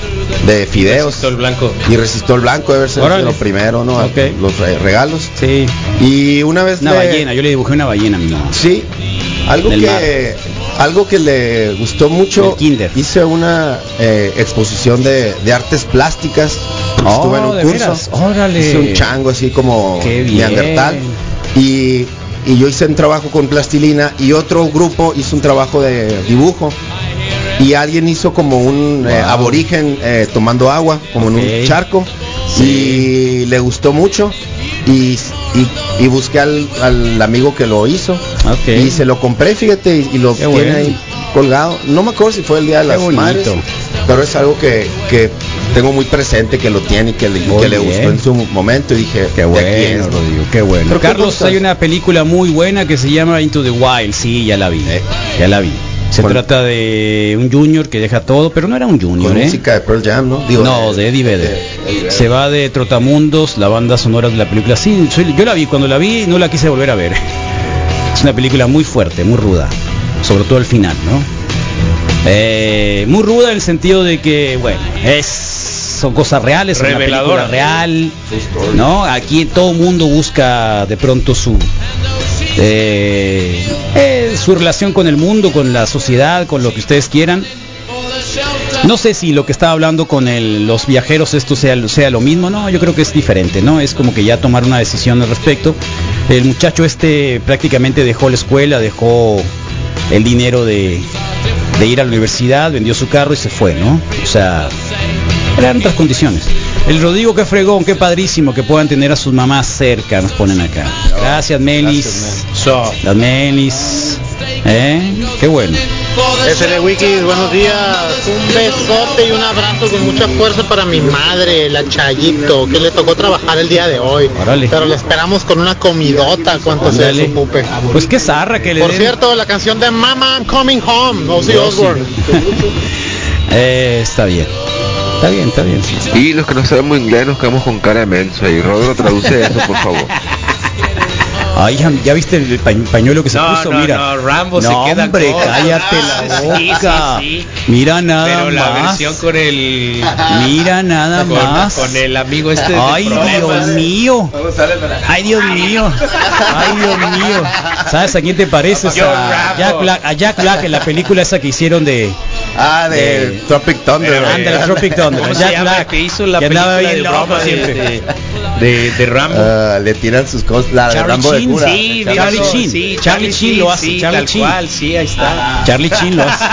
de fideos. Resistó el blanco. Y resistó el blanco, debe ser Órale. lo primero, ¿no? Ok. Los re- regalos. Sí. Y una vez Una le- ballena, yo le dibujé una ballena a mi mamá. Sí. Algo Del que algo que le gustó mucho. Hice una eh, exposición de, de artes plásticas. Oh, Estuve en un ¿de curso. Órale. Hice un chango así como Qué bien. neandertal. Y, y yo hice un trabajo con plastilina y otro grupo hizo un trabajo de dibujo. Y alguien hizo como un eh, aborigen eh, tomando agua, como en un charco. Sí. Y le gustó mucho. Y, y, y busqué al, al amigo que lo hizo. Y se lo compré, fíjate, y, y lo Qué tiene bueno. ahí colgado. No me acuerdo si fue el día de las madres, pero es algo que, que tengo muy presente, que lo tiene y que le, que le gustó en su momento. Y dije, Qué bueno. Rodrigo, qué bueno. Pero Carlos, hay una película muy buena que se llama Into the Wild. Sí, ya la vi. Ya la vi. Se trata de un junior que deja todo, pero no era un junior, Con ¿eh? música de Pearl Jam, ¿no? Digo, no, de Eddie Vedder. Se va de Trotamundos, la banda sonora de la película. Sí, yo la vi, cuando la vi no la quise volver a ver. [laughs] Es una película muy fuerte, muy ruda, sobre todo el final, ¿no? Eh, muy ruda en el sentido de que, bueno, es son cosas reales, es una real, ¿no? Aquí todo mundo busca de pronto su eh, eh, su relación con el mundo, con la sociedad, con lo que ustedes quieran. No sé si lo que estaba hablando con el- los viajeros esto sea, sea lo mismo, no, yo creo que es diferente, ¿no? Es como que ya tomar una decisión al respecto. El muchacho este prácticamente dejó la escuela, dejó el dinero de, ir a la universidad, vendió su carro y se fue, ¿no? O sea, eran otras condiciones. El Rodrigo, qué fregón, qué padrísimo que puedan tener a sus mamás cerca, nos ponen acá. Gracias, Melis. So, Las Melis. ¿Eh? Qué bueno. SL Wikis, buenos días. Un besote y un abrazo con mucha fuerza para mi madre, la Chayito, que le tocó trabajar el día de hoy. Órale. Pero le esperamos con una comidota cuanto Ándale. su pupe. Pues qué zarra que le Por den- cierto, la canción de Mama I'm Coming Home, Ozzy. Osbourne. [laughs] Eh, está bien. Está bien, está bien. Y los que no sabemos inglés nos quedamos con cara de menso y Rodro traduce eso, por favor. [laughs] Ay, ya, viste el pa- pañuelo que se No, puso, no, mira. no, Rambo se queda hombre, cállate la Sí, sí, boca. sí. Mira nada pero la más. versión con el Mira nada con, más. con el amigo este de Ay. Dios mío. Ay, Dios mío. Ay, Dios mío. ¿Sabes a quién te pareces? A. Jack Black, a Jack Black en la película esa que hicieron de Ah, de, de- Tropic Thunder. Ándale, eh, Tropic Thunder. ¿Cómo se Jack llama? Black. que hizo la película de broma de, siempre. de, de, de Rambo? Ah, le tiran sus cosas. La de Charlie Rambo de Chin, cura. sí, de Charlie Chin. sí, Charlie Chin lo hace, sí, Charlie tal Chin. cual, sí, ahí está. [laughs] Charlie Chin lo hace.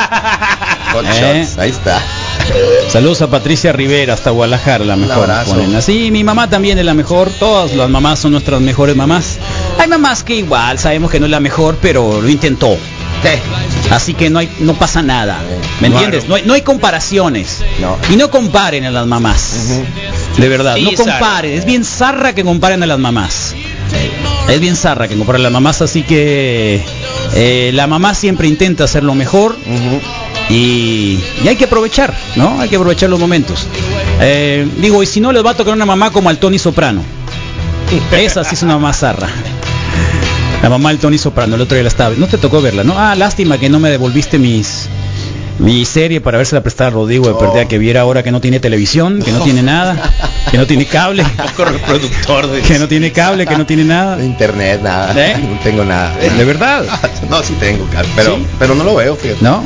Hot Eh. Shots, Ahí está. Saludos a Patricia Rivera hasta Guadalajara, la mejor. así. Mi mamá también es la mejor. Todas las mamás son nuestras mejores mamás. Hay mamás que igual sabemos que no es la mejor, pero lo intentó. Así que no hay, no pasa nada. ¿Me entiendes? No hay, no hay comparaciones. No. Y no comparen a las mamás. De verdad, Sí, no comparen. Es bien zarra que comparen a las mamás. Es bien zarra que comparen a las mamás, así que eh, la mamá siempre intenta hacer lo mejor y, y hay que aprovechar, ¿no? Hay que aprovechar los momentos. Eh, digo, y si no les va a tocar una mamá como al Tony Soprano. [laughs] Esa sí es una mamá zarra. La mamá del Tony Soprano, el otro día la estaba. No te tocó verla, ¿no? Ah, lástima que no me devolviste mis mi serie para verse la prestada a Rodrigo de perdida que viera ahora que no tiene televisión, que no tiene nada, que no tiene cable, [laughs] Poco reproductor de que no tiene cable, que no tiene nada. [laughs] Internet, nada. ¿Eh? [laughs] No tengo nada. ¿De verdad? no, sí tengo, cable, pero, ¿Sí? pero no lo veo, fíjate. ¿No?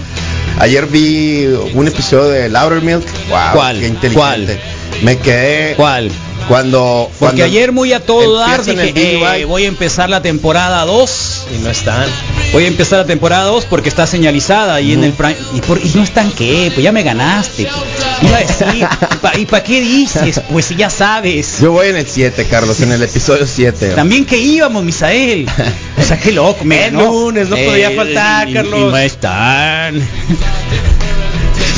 Ayer vi un episodio de Milk. Wow, ¿Cuál? Qué inteligente. Me quedé. ¿Cuál? Cuando. Porque cuando ayer muy a todo dar dije, eh, voy a empezar la temporada 2. Y no están. Voy a empezar la temporada 2 porque está señalizada ahí en el Prime. ¿Y, por, y no están qué? Pues ya me ganaste. Iba a decir, ¿y para qué dices? Pues si ya sabes. Yo voy en el 7, Carlos, en el episodio 7. También que íbamos, Misael. O sea, qué loco. mira, [laughs] El lunes, no podía faltar, y- Carlos. Y no están.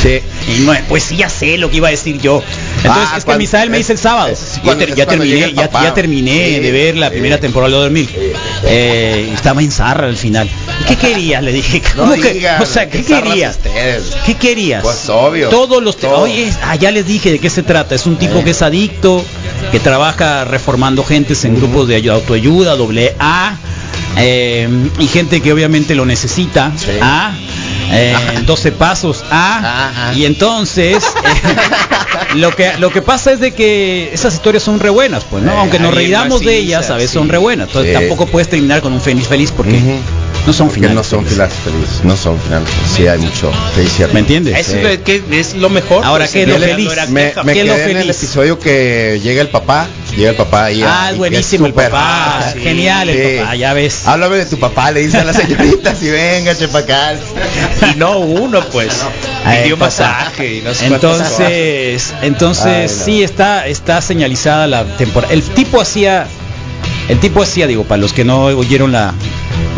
Sí. Y no- pues sí, ya sé lo que iba a decir yo. Entonces, Ah, es que Misael me dice el sábado. es Ya, ter- terminé, ya, terminé Sí, de ver la sí. primera temporada de 2000. Eh, estaba en Zarra al final. ¿Y qué querías? Le dije. No ¿Cómo que- digan, o sea, ¿qué querías? ¿Qué querías? Pues obvio. Todos los Todo. Oye, ah, ya les dije de qué se trata. Es un tipo Eh. que es adicto, que trabaja reformando gentes en grupos de ayu- autoayuda, doble A, eh, y gente que obviamente lo necesita. A. eh, [laughs] 12 pasos A Ajá. y entonces [laughs] eh, lo que lo que pasa es de que esas historias son re buenas pues no Eh, aunque nos reiramos de ellas a veces sí. son re buenas entonces Sí. tampoco puedes terminar con un feliz feliz porque. No son finales no son felices. finales felices. No son finales felices. Sí, hay mucho. Cierto. ¿me entiendes? Es, lo, que es lo mejor. Ahora, pues, ¿qué es lo no feliz? no Me, me ¿Qué es lo quedé en el feliz? episodio que llega el papá, llega el papá Ah, es y buenísimo el papá. Ah, sí, Genial el papá, ya ves. Háblame de tu papá, le dice a las [laughs] señoritas y venga, chepacán. Y no uno, pues. Ay, Y dio masaje y no sé. Entonces, entonces Ay, no. sí está está señalizada la temporada. El tipo hacía el tipo hacía, digo, para los que no oyeron la,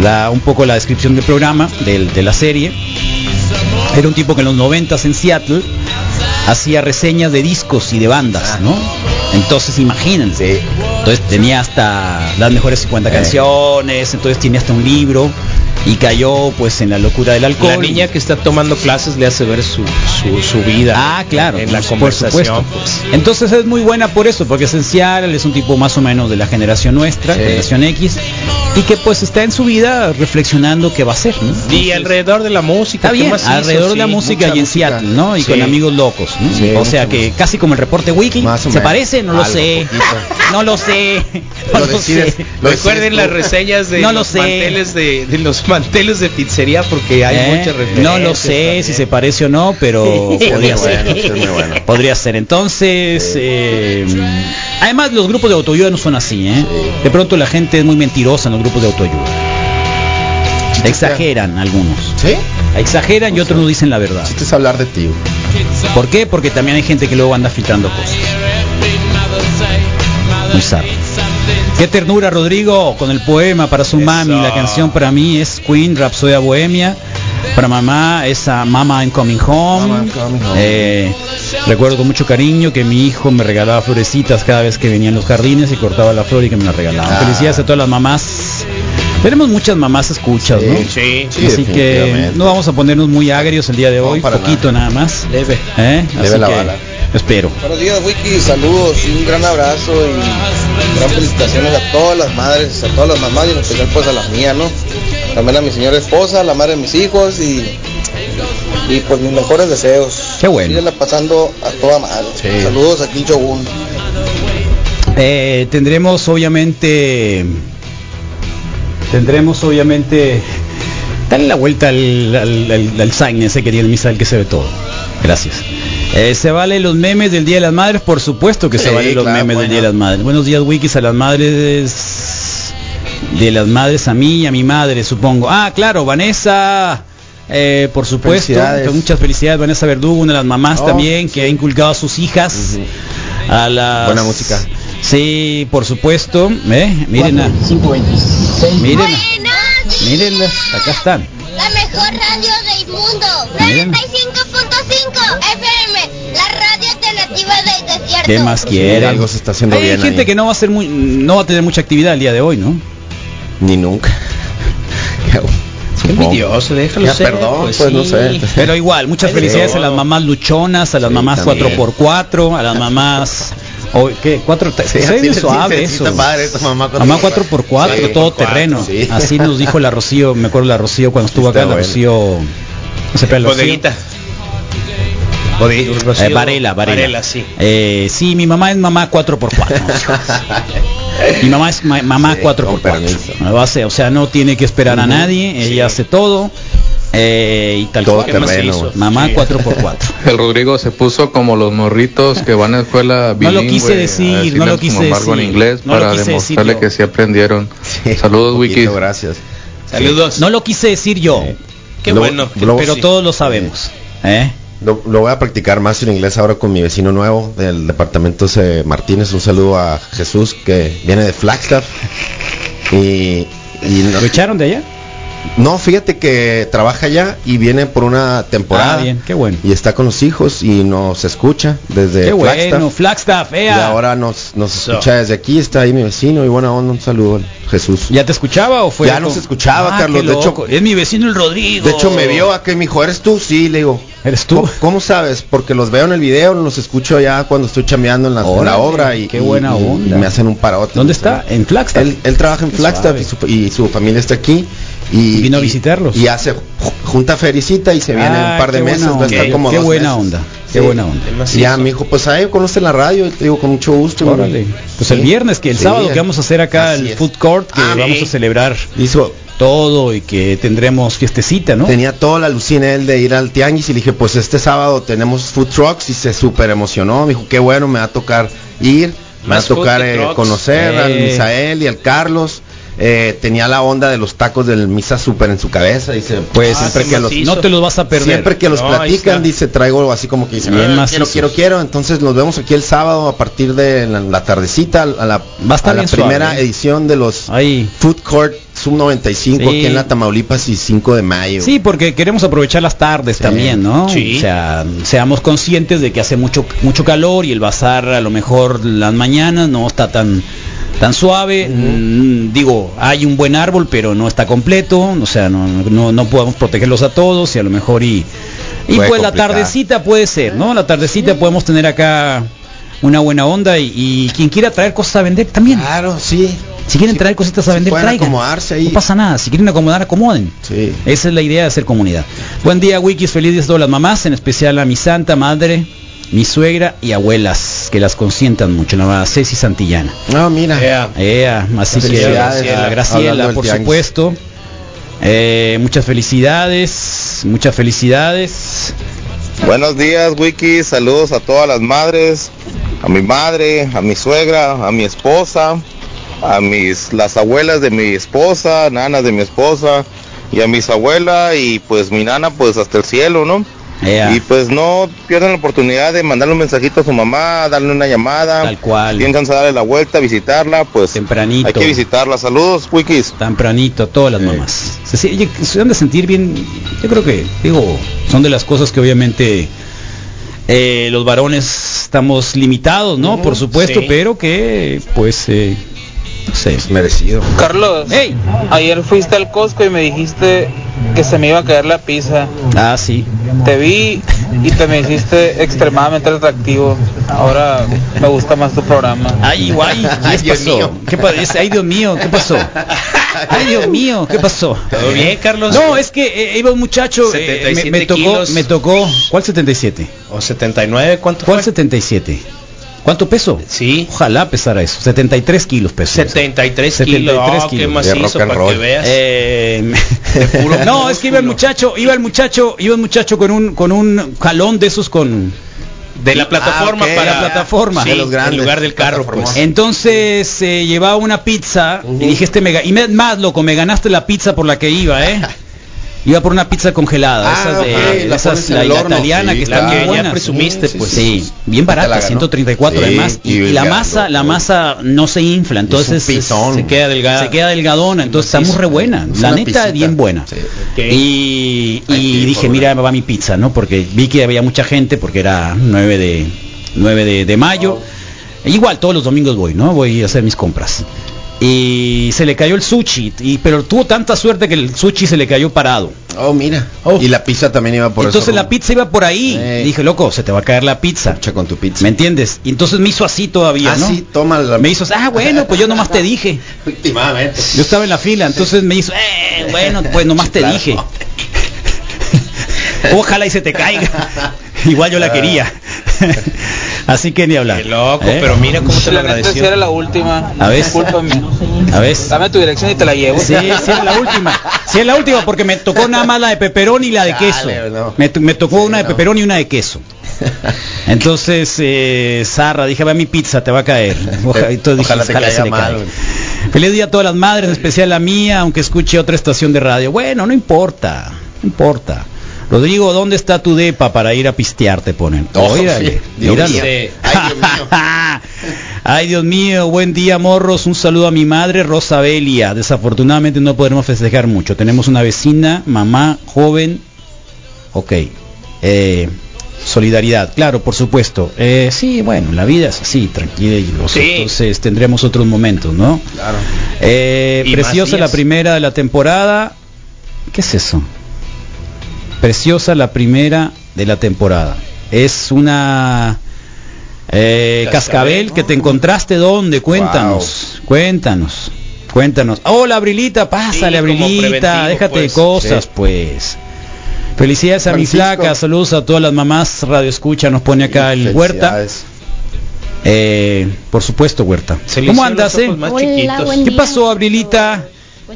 la un poco la descripción del programa, del- de la serie, era un tipo que en los noventas en Seattle hacía reseñas de discos y de bandas, ¿no? Entonces imagínense. Entonces tenía hasta las mejores 50 Eh. canciones, entonces tiene hasta un libro y cayó pues en la locura del alcohol. La niña que está tomando clases le hace ver su, su, su vida. Ah, claro, En la por conversación. supuesto. pues. Entonces es muy buena por eso, porque es esencial, es un tipo más o menos de la generación nuestra, Sí. generación X, y que pues está en su vida reflexionando qué va a hacer, ¿no? Y alrededor de la música. Está ¿qué bien, alrededor de la música y en música. Seattle, ¿no? Y Sí. con amigos locos, ¿no? Sí, o sea que casi como el reporte wiki, Más ¿se parece? No lo Algo, sé. poquito. [laughs] No lo sé. [laughs] No Lo lo decides- sé. lo Recuerden las reseñas de No lo los sé. manteles de, de los [laughs] manteles de pizzería porque hay ¿Eh? muchas referencias. No lo sé también. si se parece o no, pero podría ser. bueno, sí, es muy bueno. Podría ser. Entonces, eh, además los grupos de autoayuda no son así, ¿eh? De pronto la gente es muy mentirosa en los grupos de autoayuda. Exageran algunos. ¿Sí? Exageran y otros no dicen la verdad. Chiste es hablar de ti. ¿Por qué? Porque también hay gente que luego anda filtrando cosas. Muy sad. Qué ternura, Rodrigo, con el poema para su mami. La canción para mí es Queen, Rhapsodia Bohemia. Para mamá es a Mama I'm Coming Home. Mama, I'm coming home. Eh, recuerdo con mucho cariño que mi hijo me regalaba florecitas cada vez que venía en los jardines y cortaba la flor y que me la regalaba. Ah. Felicidades a todas las mamás. Tenemos muchas mamás escuchas, ¿no? Sí. Sí, Así que no vamos a ponernos muy agrios el día de No, hoy, para poquito nada más. Leve. ¿Eh? Leve Así la que bala. Espero. Buenos días, Wiki. Saludos y un gran abrazo y gran felicitaciones a todas las madres, a todas las mamás y en especial pues a la mía, ¿no? También a mi señora esposa, a la madre de mis hijos y, y pues mis mejores deseos. Qué bueno. Síguenla pasando a toda madre. Sí. Saludos aquí en Shogun. Eh, tendremos obviamente tendremos obviamente dale la vuelta al, al, al- al sign ese que tiene Misael que se ve todo gracias Eh, se vale los memes del Día de las Madres por supuesto que se Sí, valen los memes del. Día de las Madres buenos días wikis a las madres de las madres a mí y a mi madre supongo ah claro Vanessa eh, por supuesto Felicidades. muchas felicidades Vanessa Verdugo una de las mamás Oh, también que ha inculcado a sus hijas a las Buena música. Sí, por supuesto. ¿eh? Miren, miren, acá están. La mejor radio del mundo. Miren. 95.5 FM. La radio alternativa del desierto. ¿Qué más Sí, quieren? algo se está haciendo Hay bien gente ahí. que no va a ser muy, no va a tener mucha actividad el día de hoy, ¿no? Ni nunca. [laughs] Qué envidioso, déjalo Ya, ser. perdón, pues, pues, no sí. sé. Pero igual, muchas felicidades a las mamás luchonas, a las Sí, mamás también. 4x4, a las mamás O, ¿qué? Cuatro, Sí, se le suave eso. padre, mamá cuatro Mamá por 4 por 4 Sí, todo por cuatro, terreno. sí. [laughs] Así nos dijo la Rocío, me acuerdo la Rocío cuando estuvo acá, la. Rocío... La Rocío- Bodeguita. Eh, Varela, Varela. Varela, sí. Eh, sí, mi mamá es mamá 4x4. [laughs] mi mamá es ma- mamá 4x4. Base, o sea, no tiene que esperar a nadie, ella hace todo. Eh, y tal Todo cual. terreno. Mamá 4x4. [laughs] El Rodrigo se puso como los morritos que van a escuela No bilingüe. lo quise decir, no lo quise mamá algo en decir. inglés No lo para quise decir demostrarle yo. que sí aprendieron. Saludos, Wiki. Gracias. Saludos. No lo quise decir yo. Qué Lo- bueno. lo- pero sí. todos lo sabemos. ¿eh? Lo, lo voy a practicar más en inglés ahora con mi vecino nuevo del departamento C. Martínez. Un saludo a Jesús que viene de Flagstaff. Y, y no, ¿Lo echaron de allá? No, fíjate que trabaja allá y viene por una temporada. Ah, bien, qué bueno. Y está con los hijos y nos escucha desde Qué Flagstaff. bueno, Flagstaff, Y ea. ahora nos, nos escucha desde aquí, está ahí mi vecino y buena onda, un saludo al Jesús. ¿Ya te escuchaba o fue? Ya nos escuchaba, Ah, Carlos, de hecho- es mi vecino el Rodrigo. De hecho me vio acá y me dijo, ¿eres tú? Sí, le digo. ¿Eres tú? ¿Cómo, cómo sabes? Porque los veo en el video, los escucho ya cuando estoy chambeando en la, en la Órale, obra y, qué y- buena y- onda. y me hacen un parote. ¿Dónde está? En Flagstaff. Él, él trabaja en Flagstaff y su, y su familia está aquí. Y Vino a visitarlos. Y hace ju- junta fericita y se viene Ah, un par de meses, va a estar como Qué dos buena meses. onda, qué buena onda. Y ya me dijo, pues ahí conoce la radio, y te digo con mucho gusto. Órale. Pues el viernes, que el Sí, sábado que vamos a hacer acá así el es. food court, que Ah, vamos a celebrar Hizo, todo y que tendremos fiestecita, ¿no? Tenía toda la alucina él de ir al tianguis y le dije, pues este sábado tenemos food trucks y se súper emocionó. Me dijo, qué bueno, me va a tocar ir, me va a tocar eh, conocer al Eh. Misael y al Carlos. Eh, tenía la onda de los tacos del Misa súper en su cabeza. Dice, Pues siempre qué que los, no te los vas a perder. siempre que los No, platican, dice, traigo algo así como que dice, Bien "Ah, quiero, quiero, quiero. Entonces nos vemos aquí el sábado a partir de la, la tardecita, a la, Va a estar a la suave, primera ¿eh? edición de los Ahí. Food Court Sub 95 Sí. aquí en la Tamaulipas y 5 de mayo. Sí, porque queremos aprovechar las tardes también, ¿no? Sí. O sea, seamos conscientes de que hace mucho mucho calor y el bazar a lo mejor las mañanas no está tan tan suave. Mm, digo, hay un buen árbol, pero no está completo, o sea, no, no, no podemos protegerlos a todos y a lo mejor y y pues la tardecita puede ser, ¿no? La tardecita podemos tener acá una buena onda y, y quien quiera traer cosas a vender también. Claro, sí. Si quieren traer cositas a vender, traigan. acomodarse ahí. No pasa nada. Si quieren acomodar, acomoden. Sí. Esa es la idea de hacer comunidad. Buen día, Wikis. Feliz día a todas las mamás, en especial a mi santa madre, mi suegra y abuelas, que las consientan mucho. La Ceci Santillana. No, mira. Ea. Ea, así que a Graciela, por tianguis. supuesto. Eh, muchas felicidades, muchas felicidades. Buenos días, Wiki. Saludos a todas las madres, a mi madre, a mi suegra, a mi esposa, a mis las abuelas de mi esposa, nanas de mi esposa y a mis abuelas y pues mi nana pues hasta el cielo, ¿no? Y pues no pierdan la oportunidad de mandarle un mensajito a su mamá, darle una llamada. Tal cual. Piensan darle la vuelta, visitarla, pues Tempranito. hay que visitarla. Saludos, Wikis. tempranito a todas las mamás. Se, se- han de sentir bien, yo creo que, digo, son de las cosas que obviamente eh, los varones estamos limitados, ¿no? Por supuesto, sí. pero que, pues, eh, no sé. Merecido. Carlos, ¡Ey! ayer fuiste al Costco y me dijiste que se me iba a caer la pizza. Ah, sí. Te vi y te me hiciste extremadamente atractivo. Ahora me gusta más tu programa. Ay, guay, ¿qué Ay, Dios pasó? mío. ¿Qué pa- es- ay, Dios mío, ¿qué pasó? Ay, Dios mío, ¿qué pasó? ¿Todo bien, Carlos? No, es que eh, iba un muchacho, eh, me, 77 me tocó, kilos. me tocó, ¿cuál 77? ¿O 79? ¿Cuánto ¿Cuál fue? 77? ¿Cuánto peso? Sí. Ojalá pesara eso. 73 kilos pesó. 73 73 kilos. Oh, kilos. qué macizo De rock and para que roll. veas. Eh, puro [laughs] no, es que iba el muchacho, iba el muchacho, iba el muchacho con un con un jalón de esos con de la plataforma Ah, ok. para la plataforma. Sí, De los grandes. en lugar del carro, pues. Plataforma. Entonces se llevaba una pizza y dije este mega y me, más loco, me ganaste la pizza por la que iba, ¿eh? [laughs] Iba por una pizza congelada, Ah, esas de la esas, la, el la horno, italiana sí, que están bien buenas. presumiste, Sí, pues. Sí, bien la barata, ganó. 134 Sí, además. Y, y y la masa, la masa no se infla, entonces Es un pitón. se queda delgada. Se queda delgadona, entonces está muy re buena. Es La neta, bien buena. Sí. Y, dije, mira, va mi pizza, ¿no? Porque vi que había mucha gente, porque era 9 de, 9 de, de mayo. Igual, todos los domingos voy, ¿no? Voy a hacer mis compras. Y se le cayó el sushi, y, pero tuvo tanta suerte que el sushi se le cayó parado. Oh, mira. Y la pizza también iba por Entonces eso. la pizza iba por ahí. Dije, loco, se te va a caer la pizza. Con tu pizza. ¿Me entiendes? Y entonces me hizo así todavía, Ah, ¿no? sí, toma la... Me hizo, ah, bueno, pues yo nomás te dije. [laughs] Últimamente. Yo estaba en la fila, entonces me hizo, eh, bueno, pues nomás te Claro. dije. Ojalá y se te caiga. [laughs] Igual yo la quería. [laughs] Así que ni hablar. Qué loco, ¿Eh? pero mira cómo te lo La neta, si agradeció. era la última. A ver. A ver. Dame tu dirección y te la llevo. Sí, sí es la última. Sí es la última porque me tocó nada más la de peperón y la de queso. no. Me, to- me tocó una de no. peperón y una de queso. Entonces, eh, Sarra, dije, va mi pizza, te va a caer. [laughs] Ojalá, entonces dije, Ojalá te ojalá caiga se mal. Feliz día a todas las madres, en especial la mía, aunque escuche otra estación de radio. Bueno, no importa, no importa. Rodrigo, ¿dónde está tu depa para ir a pistear? Te ponen. Oh, Dios mío. [laughs] Ay, Dios mío. Ay, Dios mío, buen día, morros. Un saludo a mi madre, Rosa Belia. Desafortunadamente no podremos festejar mucho. Tenemos una vecina, mamá, joven. Ok. Eh, solidaridad, claro, por supuesto. Eh, sí, bueno, la vida es así, tranquila y los Sí. entonces tendremos otros momentos, ¿no? Claro. Eh, preciosa la primera de la temporada. ¿Qué es eso? Preciosa la primera de la temporada. Es una eh, cascabel, Cascabel. que te encontraste dónde? Cuéntanos, cuéntanos, cuéntanos. Hola Abrilita, pásale Sí, Abrilita, déjate de pues. cosas, Sí. pues. Felicidades a mi flaca, saludos a todas las mamás, Radio Escucha, nos pone acá el Huerta. Eh, por supuesto, Huerta. Se ¿Cómo andas, eh? ojos más Hola, chiquitos. buen ¿Qué pasó, Abrilita?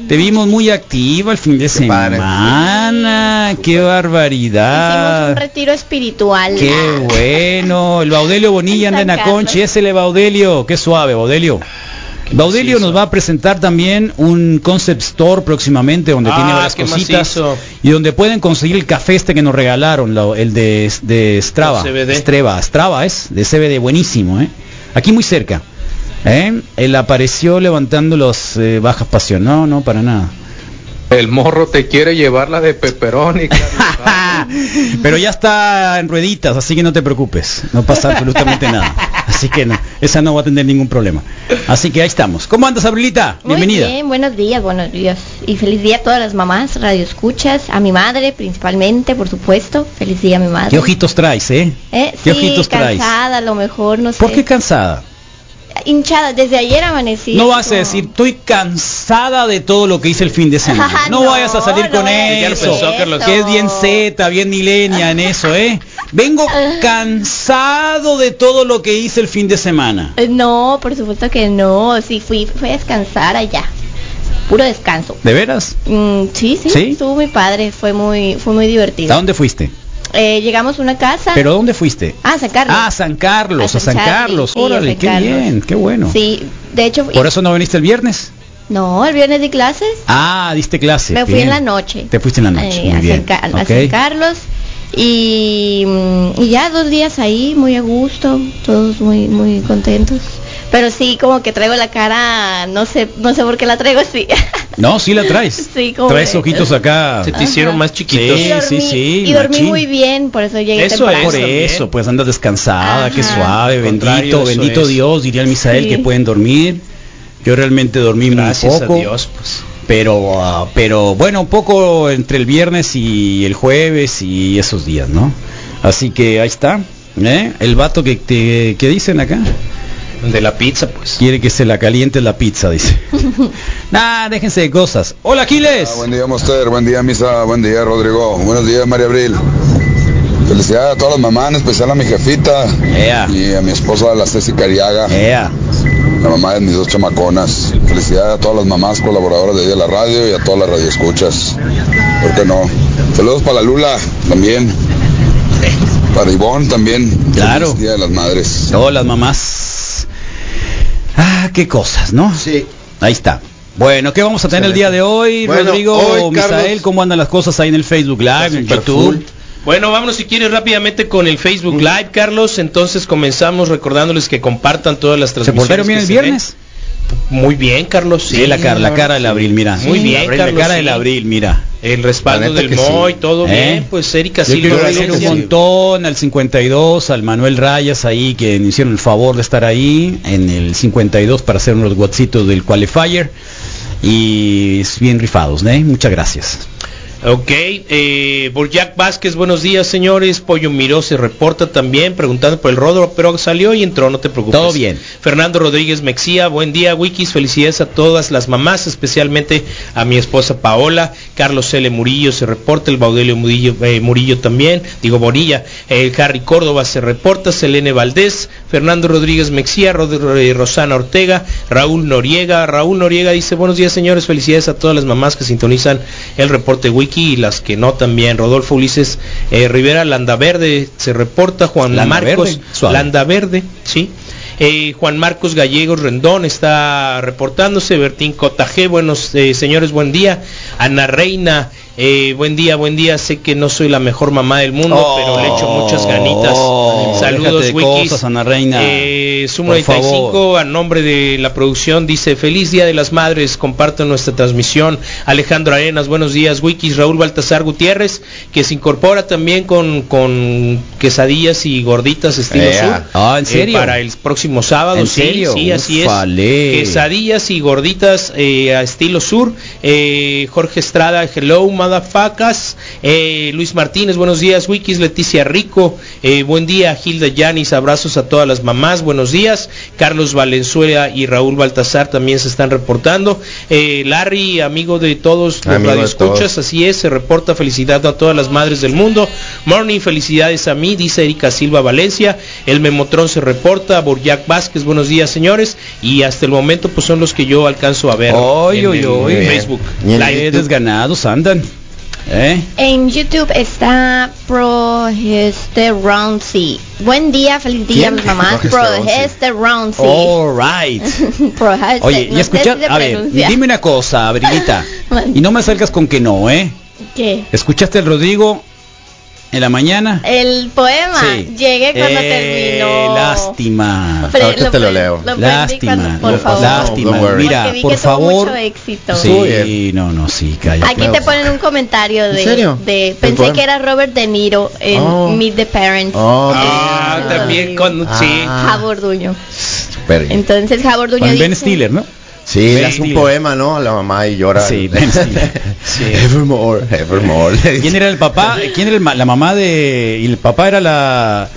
Te vimos muy activa el fin de Qué padre. semana. Qué Hicimos un barbaridad. retiro espiritual. Qué bueno. El Baudelio Bonilla anda en Aconchi. Ese le Baudelio. Qué suave, Baudelio. Baudelio macizo. nos va a presentar también un concept store próximamente donde Ah, tiene varias cositas macizo. y donde pueden conseguir el café este que nos regalaron, lo- el de, de Strava. El CBD. Strava, Strava es, de CBD, buenísimo, ¿eh? Aquí muy cerca. ¿Eh? Él apareció levantando las eh, bajas pasiones. No, no, para nada. El morro te quiere llevar la de pepperoni. [laughs] Pero ya está en rueditas, así que no te preocupes. No pasa absolutamente nada. Así que no, esa no va a tener ningún problema. Así que ahí estamos. ¿Cómo andas, Abrilita? Muy Bienvenida. bien, buenos días, buenos días. Y feliz día a todas las mamás, radio escuchas, a mi madre principalmente, por supuesto. Feliz día a mi madre. ¿Qué ojitos traes, eh? Eh, ¿Qué sí, ojitos traes? cansada, a lo mejor, no sé. ¿Por qué cansada? Hinchada, desde ayer amanecí. No vas a decir, estoy cansada de todo lo que hice el fin de semana. [laughs] No, No, vayas a salir no con a eso. Carlos. Que es bien Z, bien milenia en eso, ¿eh? Vengo [laughs] cansado de todo lo que hice el fin de semana. Eh, No, por supuesto que no. Sí, fui, fui a descansar allá. Puro descanso. ¿De veras? Mm, sí, sí, ¿Sí? estuvo muy padre, fue muy, fue muy ¿A divertido. dónde fuiste? Eh, llegamos a una casa. ¿Pero dónde fuiste? Ah, San Carlos. Ah, San Carlos, A a San Carlos. sí, Órale, San qué Carlos. bien, qué bueno. Sí, de hecho, ¿Por eso no viniste el viernes? no, el viernes di clases. Ah, diste clase. me fui bien. en la noche. Te fuiste en la noche, Eh, muy a, bien. A. San Carlos. Y, mm, y ya dos días ahí, muy a gusto, todos muy, muy contentos. Pero sí, como que traigo la cara, no sé, no sé por qué la traigo así. No, sí la traes. [laughs] Sí, como traes ojitos acá. Se te hicieron más chiquitos. Sí, y dormí, sí, sí. y dormí machín. muy bien, por eso llegué Eso temprano. Por eso, pues andas descansada, qué Ajá. suave, Al contrario, bendito, bendito es. Dios, diría el Misael, Sí. que pueden dormir. Yo realmente dormí Gracias muy poco. a Dios, pues. Pero, ah, pero bueno, un poco entre el viernes y el jueves y esos días, ¿no? Así que ahí está, ¿eh? El vato que, te- que dicen acá. De la pizza, pues. Quiere que se la caliente la pizza, dice. [laughs] nah, déjense de cosas. Hola, Aquiles. Ah, buen día, Monster. Buen día, Misa. Buen día, Rodrigo. Buenos días, María Abril. Felicidades a todas las mamás, en especial a mi jefita y a mi esposa, la Ceci Cariaga, la mamá de mis dos chamaconas. Felicidades a todas las mamás colaboradoras de la radio y a todas las radioescuchas. ¿Por qué no? Saludos para la Lula también. Para Ivonne también. Claro. Feliz Día de las Madres. Todas las mamás. Ah, qué cosas, ¿no? Sí. Ahí está. Bueno, ¿qué vamos a tener el día de hoy, Bueno, Rodrigo, hoy, Misael? Carlos- ¿Cómo andan las cosas ahí en el Facebook Live, en YouTube? full. Bueno, vámonos si quieres rápidamente con el Facebook Live, Carlos. Entonces comenzamos recordándoles que compartan todas las ¿Se transmisiones. portaron bien que el se viernes? ven. Muy bien, Carlos. Sí, la cara, la cara del abril, mira. Muy bien, Abril, Carlos, La cara sí. del abril, mira. El respaldo del. Moy, todo ¿Eh? bien. Pues Erika Yo Silva. agradecer un montón al 52, al Manuel Rayas ahí que me hicieron el favor de estar ahí en el 52 para hacer unos whatsitos del qualifier y es bien rifados, ¿eh? Muchas gracias. Ok, eh, Borjac Vázquez, buenos días señores. Pollo Miró se reporta también preguntando por el Rodro, pero salió y entró, no te preocupes. Todo bien. Fernando Rodríguez Mexía, buen día, Wikis, felicidades a todas las mamás, especialmente a mi esposa Paola. Carlos L. Murillo se reporta, el Baudelio Murillo, eh, Murillo también, digo Bonilla. El Harry Córdoba se reporta, Selene Valdés, Fernando Rodríguez Mexía, Rod- eh, Rosana Ortega, Raúl Noriega. Raúl Noriega dice, buenos días señores, felicidades a todas las mamás que sintonizan el reporte Wiki y las que no también. Rodolfo Ulises eh, Rivera, Landa Verde se reporta, Juan Landa Marcos, Verde, suave. Landa Verde, sí. Eh, Juan Marcos Gallegos Rendón está reportándose, Bertín Cotajé, buenos eh, señores, buen día. Ana Reina, eh, buen día, buen día. Sé que no soy la mejor mamá del mundo, Oh, pero le echo muchas ganitas. Saludos, déjate de Wikis. cosas, Ana Reina. Eh, Por 95, a nombre de la producción, dice: Feliz Día de las Madres, comparto nuestra transmisión. Alejandro Arenas, buenos días, Wikis. Raúl Baltasar Gutiérrez, que se incorpora también con, con quesadillas y gorditas estilo sur. Ah, ¿en eh, serio? para el próximo sábado, ¿En sí, serio? sí, así Ufale. es. Quesadillas y gorditas eh, a estilo sur. Eh, Jorge Estrada, hello, motherfuckers. Eh, Luis Martínez, buenos días, Wikis. Leticia Rico, eh, buen día. Hilda Yanis, abrazos a todas las mamás, buenos días. Carlos Valenzuela y Raúl Baltasar también se están reportando. Eh, Larry, amigo de todos los radioescuchas, así es, se reporta felicidad a todas las madres del mundo. Morning, felicidades a mí, dice Erika Silva Valencia. El Memotrón se reporta. Borjac Vázquez, buenos días, señores. Y hasta el momento, pues son los que yo alcanzo a ver Oy, en, oy, el oy. Facebook. Live. desganados andan. ¿Eh? En YouTube está Progesterone. Buen día, feliz día, mis mamás. Progesterone. All right. [laughs] Oye, no y escucha, se a ver, dime una cosa, Abriguita. [laughs] y no me salgas con que no, ¿eh? ¿Qué? ¿Escuchaste el Rodrigo en la mañana? El poema. Sí. Llegué cuando Eh, terminó. Lástima. Pre- lo te lo leo. lo Lástima. cuando- por no, favor. Lástima. Worry. Mira, por que tuvo favor. mucho éxito. Sí, no, no, sí, calla. Aquí te ponen un comentario de, ¿En serio? de ¿El pensé que era Robert De Niro en Oh. Meet the Parents. Oh, Ah, también con sí. Jaborduño. Entonces Jaborduño Con Ben Stiller, ¿no? Sí, le hace un poema, ¿no? A la mamá y llora. Sí, Ben Stiller. [laughs] Evermore, evermore. ¿Quién era el papá? ¿Quién era el ma- la mamá de y el papá era la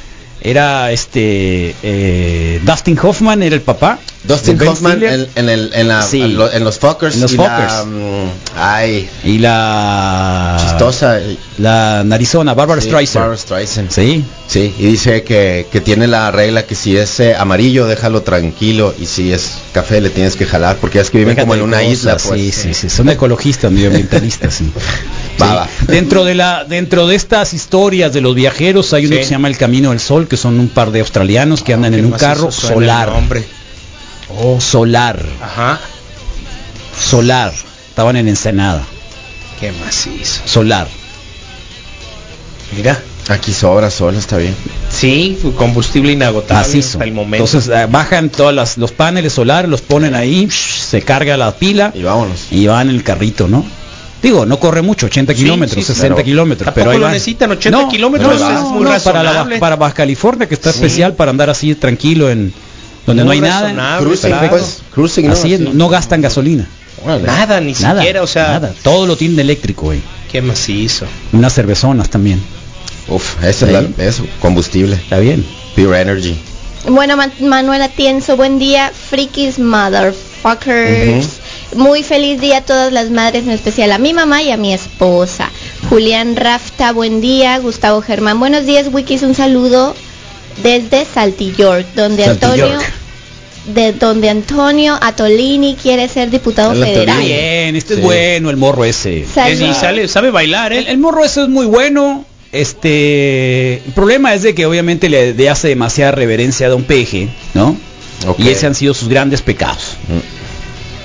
era este eh, Dustin Hoffman era el papá Dustin Hoffman en, en, el, en, la, Sí. en lo- en los Fuckers. En los y la, mm, ay, y la chistosa. la narizona Barbara Sí, Streisand Barbara Streisand. sí Sí, y dice que, que tiene la regla que si es eh, amarillo, déjalo tranquilo, y si es café, le tienes que jalar, porque es que viven Déjate como en una isla, pues. sí sí sí son ecologistas [laughs] medioambientalistas sí. Va, Sí. va. dentro de la dentro de estas historias de los viajeros hay uno Sí. que se llama el Camino del Sol que son un par de australianos que andan en un carro solar el nombre. solar Ajá. solar estaban en Ensenada Qué macizo. solar Mira. Aquí sobra sol, está bien. Sí, combustible inagotable macizo. hasta el momento. Entonces eh, bajan todas las, los paneles solares, los ponen ahí, se carga la pila Y vámonos. y van en el carrito, ¿no? Digo, no corre mucho, 80 Sí, kilómetros, sí, 60 pero kilómetros, ¿Tampoco pero ahí lo van. necesitan 80 No, kilómetros? no, es no, muy no, para, la- para Baja California, que está Sí. especial para andar así tranquilo en donde no hay nada. Cruising, claro. pues, cruising, ¿no? Así no gastan gasolina. Órale. Nada, ni Nada, siquiera, o sea, nada. Todo lo tienen eléctrico, güey. qué macizo. Unas cervezonas también. Uf, esa es, la, es combustible. Está bien. Pure energy. Bueno, Man- Manuela Tienzo, buen día, frikis motherfuckers. Muy feliz día a todas las madres, en especial a mi mamá y a mi esposa. Julián Rafta, buen día. Gustavo Germán, buenos días, Wikis, un saludo desde Salty York, donde Antonio York. de donde Antonio Atolini quiere ser diputado El federal. Bien, este Sí. es bueno, el morro ese. Y sale, sabe bailar, El, ¿eh? el morro ese es muy bueno. Este, el problema es de que obviamente le, le hace demasiada reverencia a Don Peje, ¿no? Y ese han sido sus grandes pecados. Mm.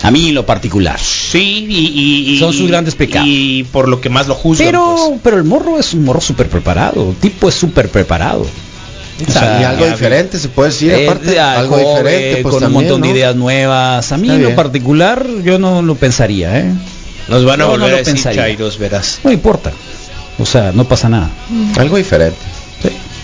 A mí en lo particular. Sí, y, y- y- Son sus grandes pecados. Y por lo que más lo juzgan. Pero, pues. pero el morro es un morro súper preparado. El tipo es súper preparado. O sea, y algo ya diferente se puede decir, Es aparte, de algo joven, diferente, pues con también, un montón de ¿no? ideas nuevas. A mí Está en lo particular yo no lo pensaría, ¿eh? Nos van a Yo no volver lo a decir. Chairos, verás. No importa. O sea, no pasa nada. Algo diferente.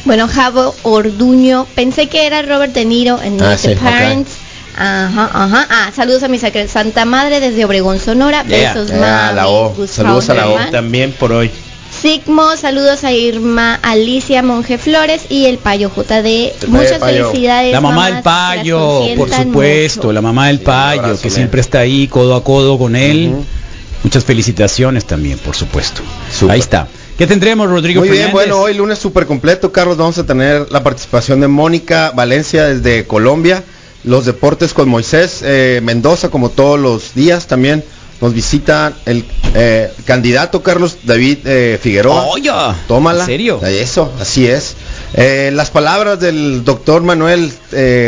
Bueno, Javo Orduño, pensé que era Robert De Niro en Ah, sí. Parents. Ajá, ajá. Ah, saludos a mi Santa Madre desde Obregón, Sonora. Yeah. Besos, mami. la O. Gustavo Saludos a la O también por hoy. Sigmo, saludos a Irma Alicia Monje Flores y el Payo JD. Muchas Payo. felicidades. La mamá del payo, por supuesto, la mamá del payo, abrazo, que siempre está ahí codo a codo con él. Muchas felicitaciones también, por supuesto. Ahí está. ¿Qué tendremos, Rodrigo Muy bien, bueno, hoy lunes súper completo, Carlos, vamos a tener la participación de Mónica Valencia desde Colombia, los deportes con Moisés eh, Mendoza, como todos los días también. Nos visita el eh, candidato Carlos David eh, Figueroa. ¡Oh, ya! Tómala. ¿En serio? Eso, así es. Las palabras del doctor Manuel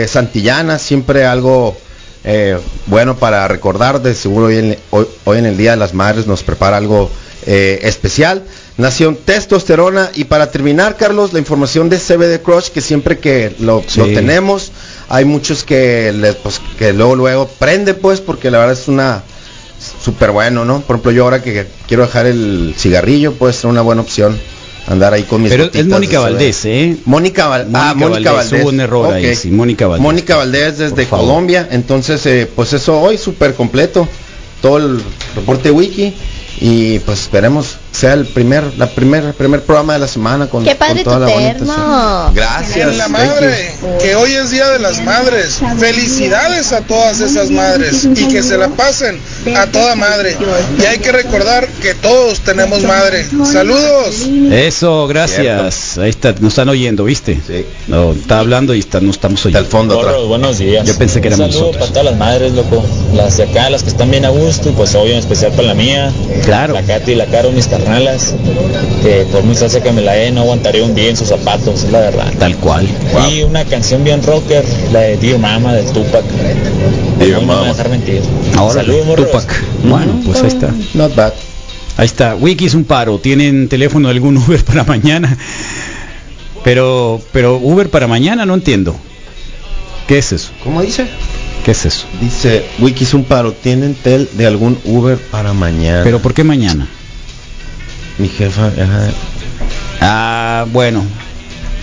Santillana, siempre algo bueno para recordar. De seguro hoy en, hoy, hoy en el Día de las Madres nos prepara algo especial. Nación Testosterona. Y para terminar, Carlos, la información de CBD Crush, que siempre que lo, Sí. lo tenemos, hay muchos que, le- pues, que luego, luego prende, pues, porque la verdad es una súper bueno, ¿no? Por ejemplo, yo ahora que quiero dejar el cigarrillo, puede ser una buena opción andar ahí con mis Pero es Mónica. Valdés, ¿eh? Mónica, Val- ah, Mónica Valdés. Hubo un error ahí, sí, Mónica Valdés. Mónica Valdés desde. Colombia, entonces eh, pues eso hoy súper completo, todo el reporte wiki y pues esperemos sea el primer, la primer, primer programa de la semana con, Qué padre con toda tu la bonita- terno. Gracias. En la thank madre, que hoy es Día de las Madres. Felicidades a todas esas madres y que se la pasen a toda madre. Y hay que recordar que todos tenemos madre. Saludos. Eso, gracias. Ahí está, nos están oyendo, ¿viste? Sí. No, está hablando y está, no estamos oyendo. Al fondo Gordo, buenos días. Yo pensé que Un éramos saludo nosotros. para todas las madres, loco. Las de acá, las que están bien a gusto, y pues obvio en especial para la mía. Claro. La Katy y la Caro, mis carnalas. Que por muy salsa que me la dé, no aguantaría un día en sus zapatos, es la verdad. Tal cual. Y una canción bien rocker, la de Dear Mama del Tupac. Dear no me Mama. dejar mentir. Ahora, Saludos, morros. Tupac. Bueno, pues ahí está. Not bad. Ahí está. Wiki es un paro. ¿Tienen teléfono de algún [laughs] Uber para mañana? Pero, pero Uber para mañana no entiendo. ¿Qué es eso? ¿Cómo dice? ¿Qué es eso? Dice, Wiki es un paro, ¿tienen tel de algún Uber para mañana? ¿Pero por qué mañana? Mi jefa, ajá. Ah, bueno.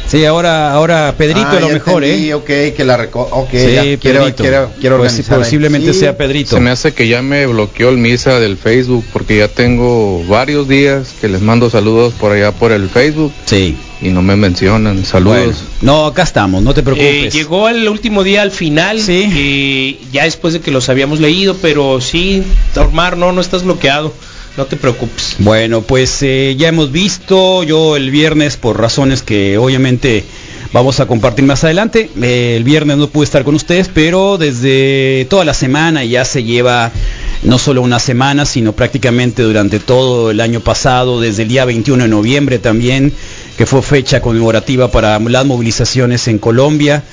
Sí, ahora, ahora Pedrito Ah, a lo mejor, entendí, ¿eh? ok, que la reco ok, Sí, ya, quiero, Pedrito. quiero, quiero Pues posiblemente Sí. sea Pedrito. Se me hace que ya me bloqueó el misa del Facebook porque ya tengo varios días que les mando saludos por allá por el Facebook. Sí. Y no me mencionan. Saludos. No, acá estamos, no te Eh, preocupes. llegó el último día al final, eh, ya después de que los habíamos leído, pero sí, Omar, no, no estás bloqueado, no te preocupes. Bueno, pues eh, ya hemos visto, yo el viernes por razones que obviamente vamos a compartir más adelante, eh, el viernes no pude estar con ustedes, pero desde toda la semana ya se lleva no solo una semana, sino prácticamente durante todo el año pasado, desde el día 21 de noviembre también, que fue fecha conmemorativa para las movilizaciones en Colombia.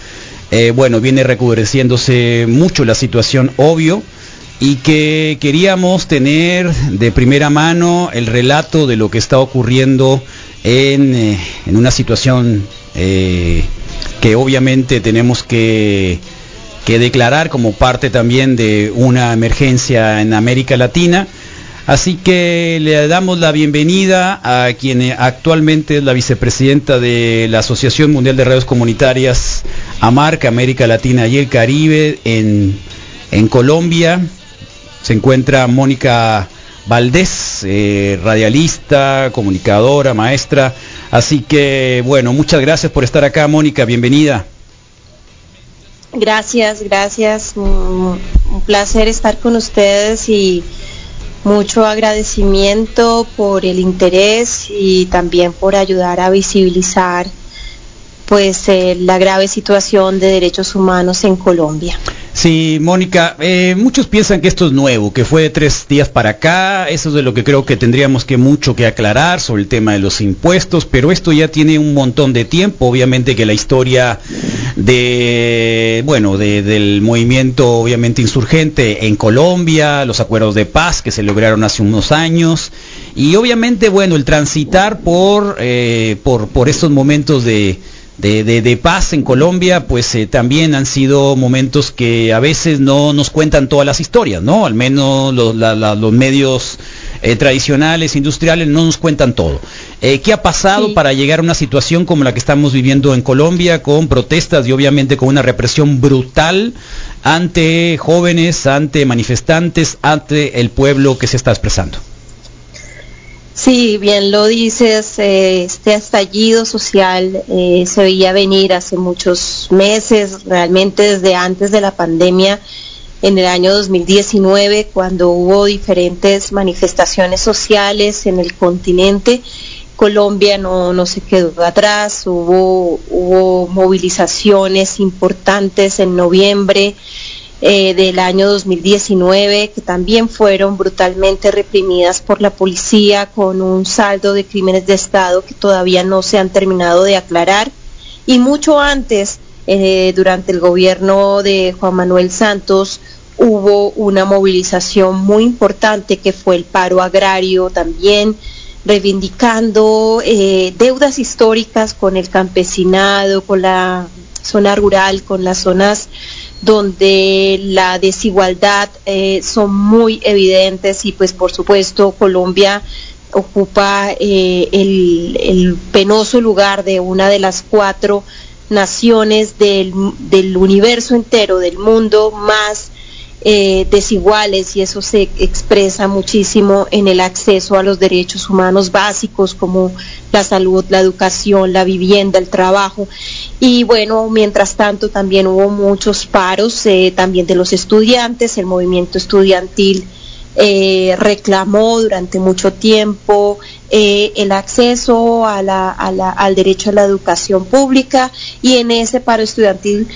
Eh, bueno, viene recrudeciéndose mucho la situación, obvio, y que queríamos tener de primera mano el relato de lo que está ocurriendo en, eh, en una situación eh, que obviamente tenemos que, que declarar como parte también de una emergencia en América Latina. Así que le damos la bienvenida a quien actualmente es la vicepresidenta de la Asociación Mundial de Radios Comunitarias, AMARC, América Latina y el Caribe, en, en Colombia. Se encuentra Mónica Valdés, eh, radialista, comunicadora, maestra. Así que, bueno, muchas gracias por estar acá, Mónica, bienvenida. Gracias, gracias. Un, placer estar con ustedes y mucho agradecimiento por el interés y también por ayudar a visibilizar pues eh, la grave situación de derechos humanos en Colombia. Sí, Mónica, eh, muchos piensan que esto es nuevo, que fue de tres días para acá, eso es de lo que creo que tendríamos que mucho que aclarar sobre el tema de los impuestos, pero esto ya tiene un montón de tiempo, obviamente que la historia de, bueno, de- del movimiento obviamente insurgente en Colombia, los acuerdos de paz que se lograron hace unos años, y obviamente, bueno, el transitar por, eh, por, por estos momentos de, de, de- de paz en Colombia, pues eh, también han sido momentos que a veces no nos cuentan todas las historias, ¿no? Al menos los, la- la- los medios eh, tradicionales, industriales, no nos cuentan todo. Eh, ¿Qué ha pasado para llegar a una situación como la que estamos viviendo en Colombia, con protestas y obviamente con una represión brutal ante jóvenes, ante manifestantes, ante el pueblo que se está expresando? Sí, bien lo dices, eh, este estallido social eh, se veía venir hace muchos meses, realmente desde antes de la pandemia, en el año 2019, cuando hubo diferentes manifestaciones sociales en el continente. Colombia no, no se quedó atrás, hubo, hubo movilizaciones importantes en noviembre, eh, del año 2019 que también fueron brutalmente reprimidas por la policía con un saldo de crímenes de Estado que todavía no se han terminado de aclarar. Y mucho antes eh, durante el gobierno de Juan Manuel Santos hubo una movilización muy importante que fue el paro agrario también reivindicando eh, deudas históricas con el campesinado, con la zona rural, con las zonas donde la desigualdad eh, son muy evidentes y pues por supuesto Colombia ocupa eh, el, penoso lugar de una de las cuatro naciones del, del universo entero, del mundo más eh, desiguales y eso se expresa muchísimo en el acceso a los derechos humanos básicos como la salud, la educación, la vivienda, el trabajo. Y bueno, mientras tanto también hubo muchos paros eh, también de los estudiantes, el movimiento estudiantil eh, reclamó durante mucho tiempo eh, el acceso al derecho a la educación pública. Y en ese paro estudiantil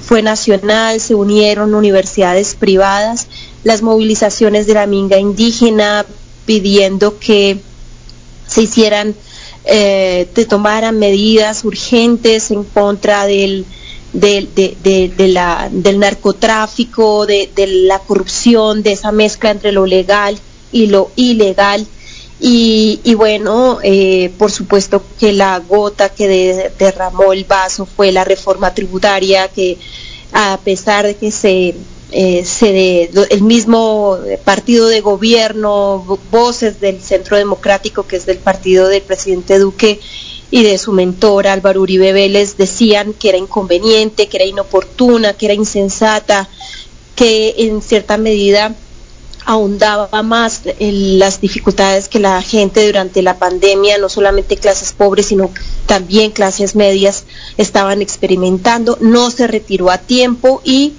fue nacional, se unieron universidades privadas, las movilizaciones de la minga indígena pidiendo que se hicieran, eh, te tomaran medidas urgentes en contra del, de, de, de, de, la, del narcotráfico, de, la corrupción, de esa mezcla entre lo legal y lo ilegal. Y, bueno, eh, por supuesto que la gota que de, derramó el vaso fue la reforma tributaria que a pesar de que se, eh, el mismo partido de gobierno, voces del Centro Democrático, que es del partido del presidente Duque, y de su mentor Álvaro Uribe Vélez decían que era inconveniente, que era inoportuna, que era insensata, que en cierta medida ahondaba más en las dificultades que la gente durante la pandemia, no solamente clases pobres, sino también clases medias, estaban experimentando. No se retiró a tiempo y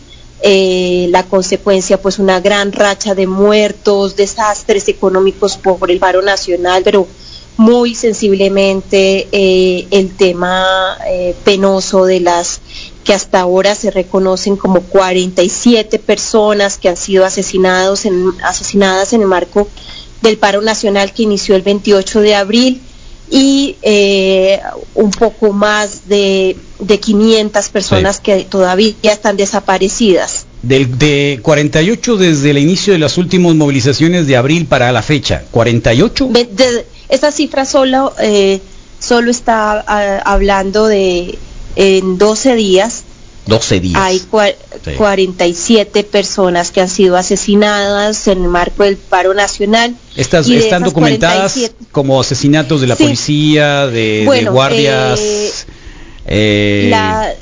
eh, la consecuencia, pues una gran racha de muertos, desastres económicos por el paro nacional, pero muy sensiblemente eh, el tema eh, penoso de las que hasta ahora se reconocen como 47 personas que han sido asesinados en, asesinadas en el marco del paro nacional que inició el 28 de abril y eh, un poco más de, de 500 personas sí. que todavía están desaparecidas. Del, de 48 desde el inicio de las últimas movilizaciones de abril para la fecha, 48. De, de, esa cifra solo, eh, solo está a, hablando de en 12 días. 12 días. Hay cua sí. 47 personas que han sido asesinadas en el marco del paro nacional. Estas están documentadas 47... como asesinatos de la sí. policía, de, bueno, de guardias. Eh, eh, la,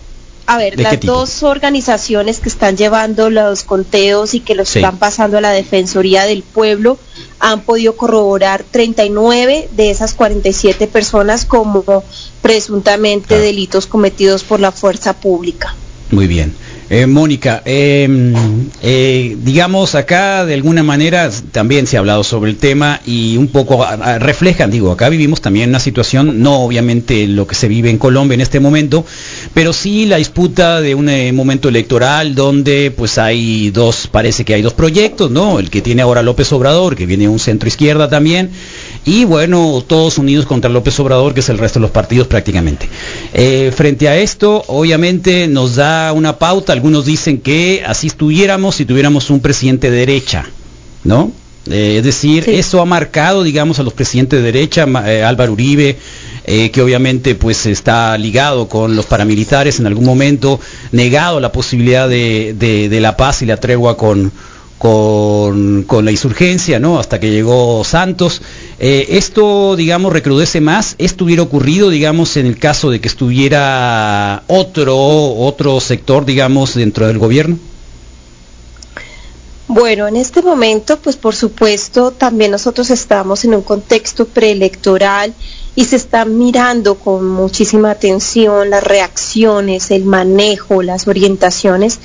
a ver, las dos organizaciones que están llevando los conteos y que los sí. están pasando a la Defensoría del Pueblo han podido corroborar 39 de esas 47 personas como presuntamente claro. delitos cometidos por la fuerza pública. Muy bien. Eh, Mónica, eh, eh, digamos acá de alguna manera también se ha hablado sobre el tema y un poco reflejan, digo, acá vivimos también una situación, no obviamente lo que se vive en Colombia en este momento, pero sí la disputa de un eh, momento electoral donde pues hay dos, parece que hay dos proyectos, ¿no? El que tiene ahora López Obrador, que viene un centro izquierda también, y bueno, todos unidos contra López Obrador, que es el resto de los partidos prácticamente. Eh, frente a esto, obviamente nos da una pauta, algunos dicen que así estuviéramos si tuviéramos un presidente de derecha, ¿no? Eh, es decir, sí. eso ha marcado, digamos, a los presidentes de derecha, eh, Álvaro Uribe, eh, que obviamente pues está ligado con los paramilitares en algún momento, negado la posibilidad de, de, de la paz y la tregua con, con, con, la insurgencia, ¿no? Hasta que llegó Santos. Eh, esto, digamos, recrudece más. ¿Esto hubiera ocurrido, digamos, en el caso de que estuviera otro, otro sector, digamos, dentro del gobierno? Bueno, en este momento, pues por supuesto, también nosotros estamos en un contexto preelectoral y se están mirando con muchísima atención las reacciones, el manejo, las orientaciones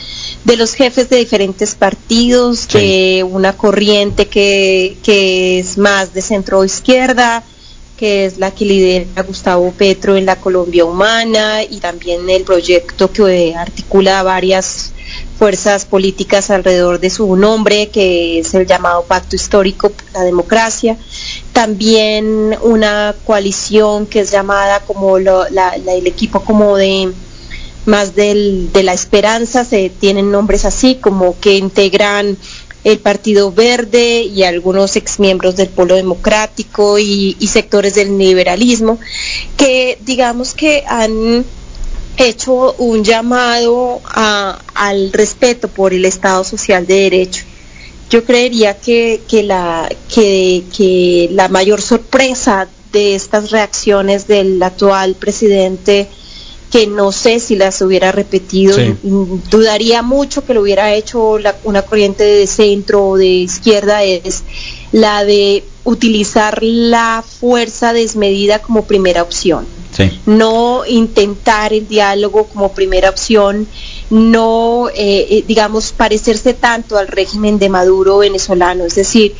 de los jefes de diferentes partidos, de una corriente que, que es más de centro izquierda, que es la que lidera Gustavo Petro en la Colombia Humana y también el proyecto que articula varias fuerzas políticas alrededor de su nombre, que es el llamado Pacto Histórico por la Democracia. También una coalición que es llamada como lo- el equipo como de más del- de la esperanza, se tienen nombres así como que integran el Partido Verde y algunos exmiembros del Polo Democrático y, sectores del liberalismo, que digamos que han hecho un llamado al respeto por el Estado Social de Derecho. Yo creería que, que la, que la mayor sorpresa de estas reacciones del actual presidente, que no sé si las hubiera repetido, Sí. dudaría mucho que lo hubiera hecho la- una corriente de centro o de izquierda, es la de utilizar la fuerza desmedida como primera opción. Sí. no intentar el diálogo como primera opción, no, eh, eh, digamos, parecerse tanto al régimen de Maduro venezolano, es decir,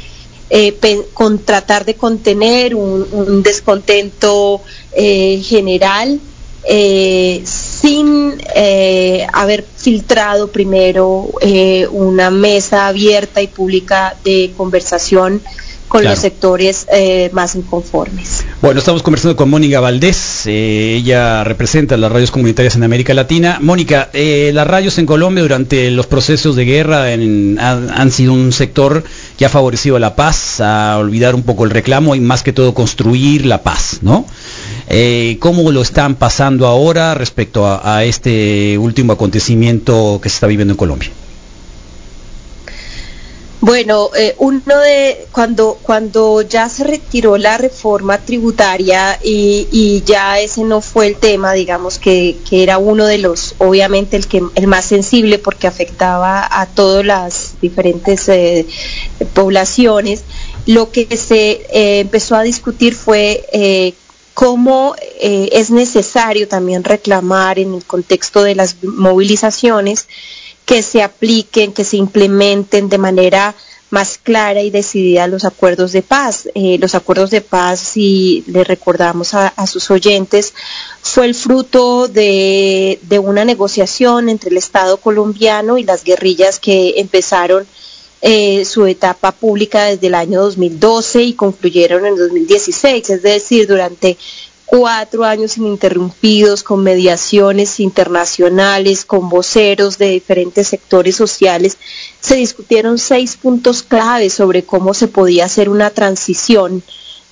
eh, con tratar de contener un, un descontento eh, general eh, sin eh, haber filtrado primero eh, una mesa abierta y pública de conversación con Claro. los sectores eh, más inconformes. Bueno, estamos conversando con Mónica Valdés, eh, ella representa las radios comunitarias en América Latina. Mónica, eh, las radios en Colombia durante los procesos de guerra en- han, han sido un sector que ha favorecido la paz, a olvidar un poco el reclamo y más que todo construir la paz, ¿no? Eh, ¿Cómo lo están pasando ahora respecto a, este último acontecimiento que se está viviendo en Colombia? Bueno, eh, uno de cuando cuando ya se retiró la reforma tributaria y, ya ese no fue el tema, digamos que, que era uno de los, obviamente el que el más sensible porque afectaba a todas las diferentes eh, poblaciones. Lo que se empezó a discutir fue cómo eh, es necesario también reclamar en el contexto de las movilizaciones que se apliquen, que se implementen de manera más clara y decidida los acuerdos de paz. Eh, los acuerdos de paz, si le recordamos a, sus oyentes, fue el fruto de una negociación entre el Estado colombiano y las guerrillas que empezaron eh, su etapa pública desde el año 2012 y concluyeron en 2016, es decir, durante cuatro años ininterrumpidos con mediaciones internacionales, con voceros de diferentes sectores sociales, se discutieron seis puntos claves sobre cómo se podía hacer una transición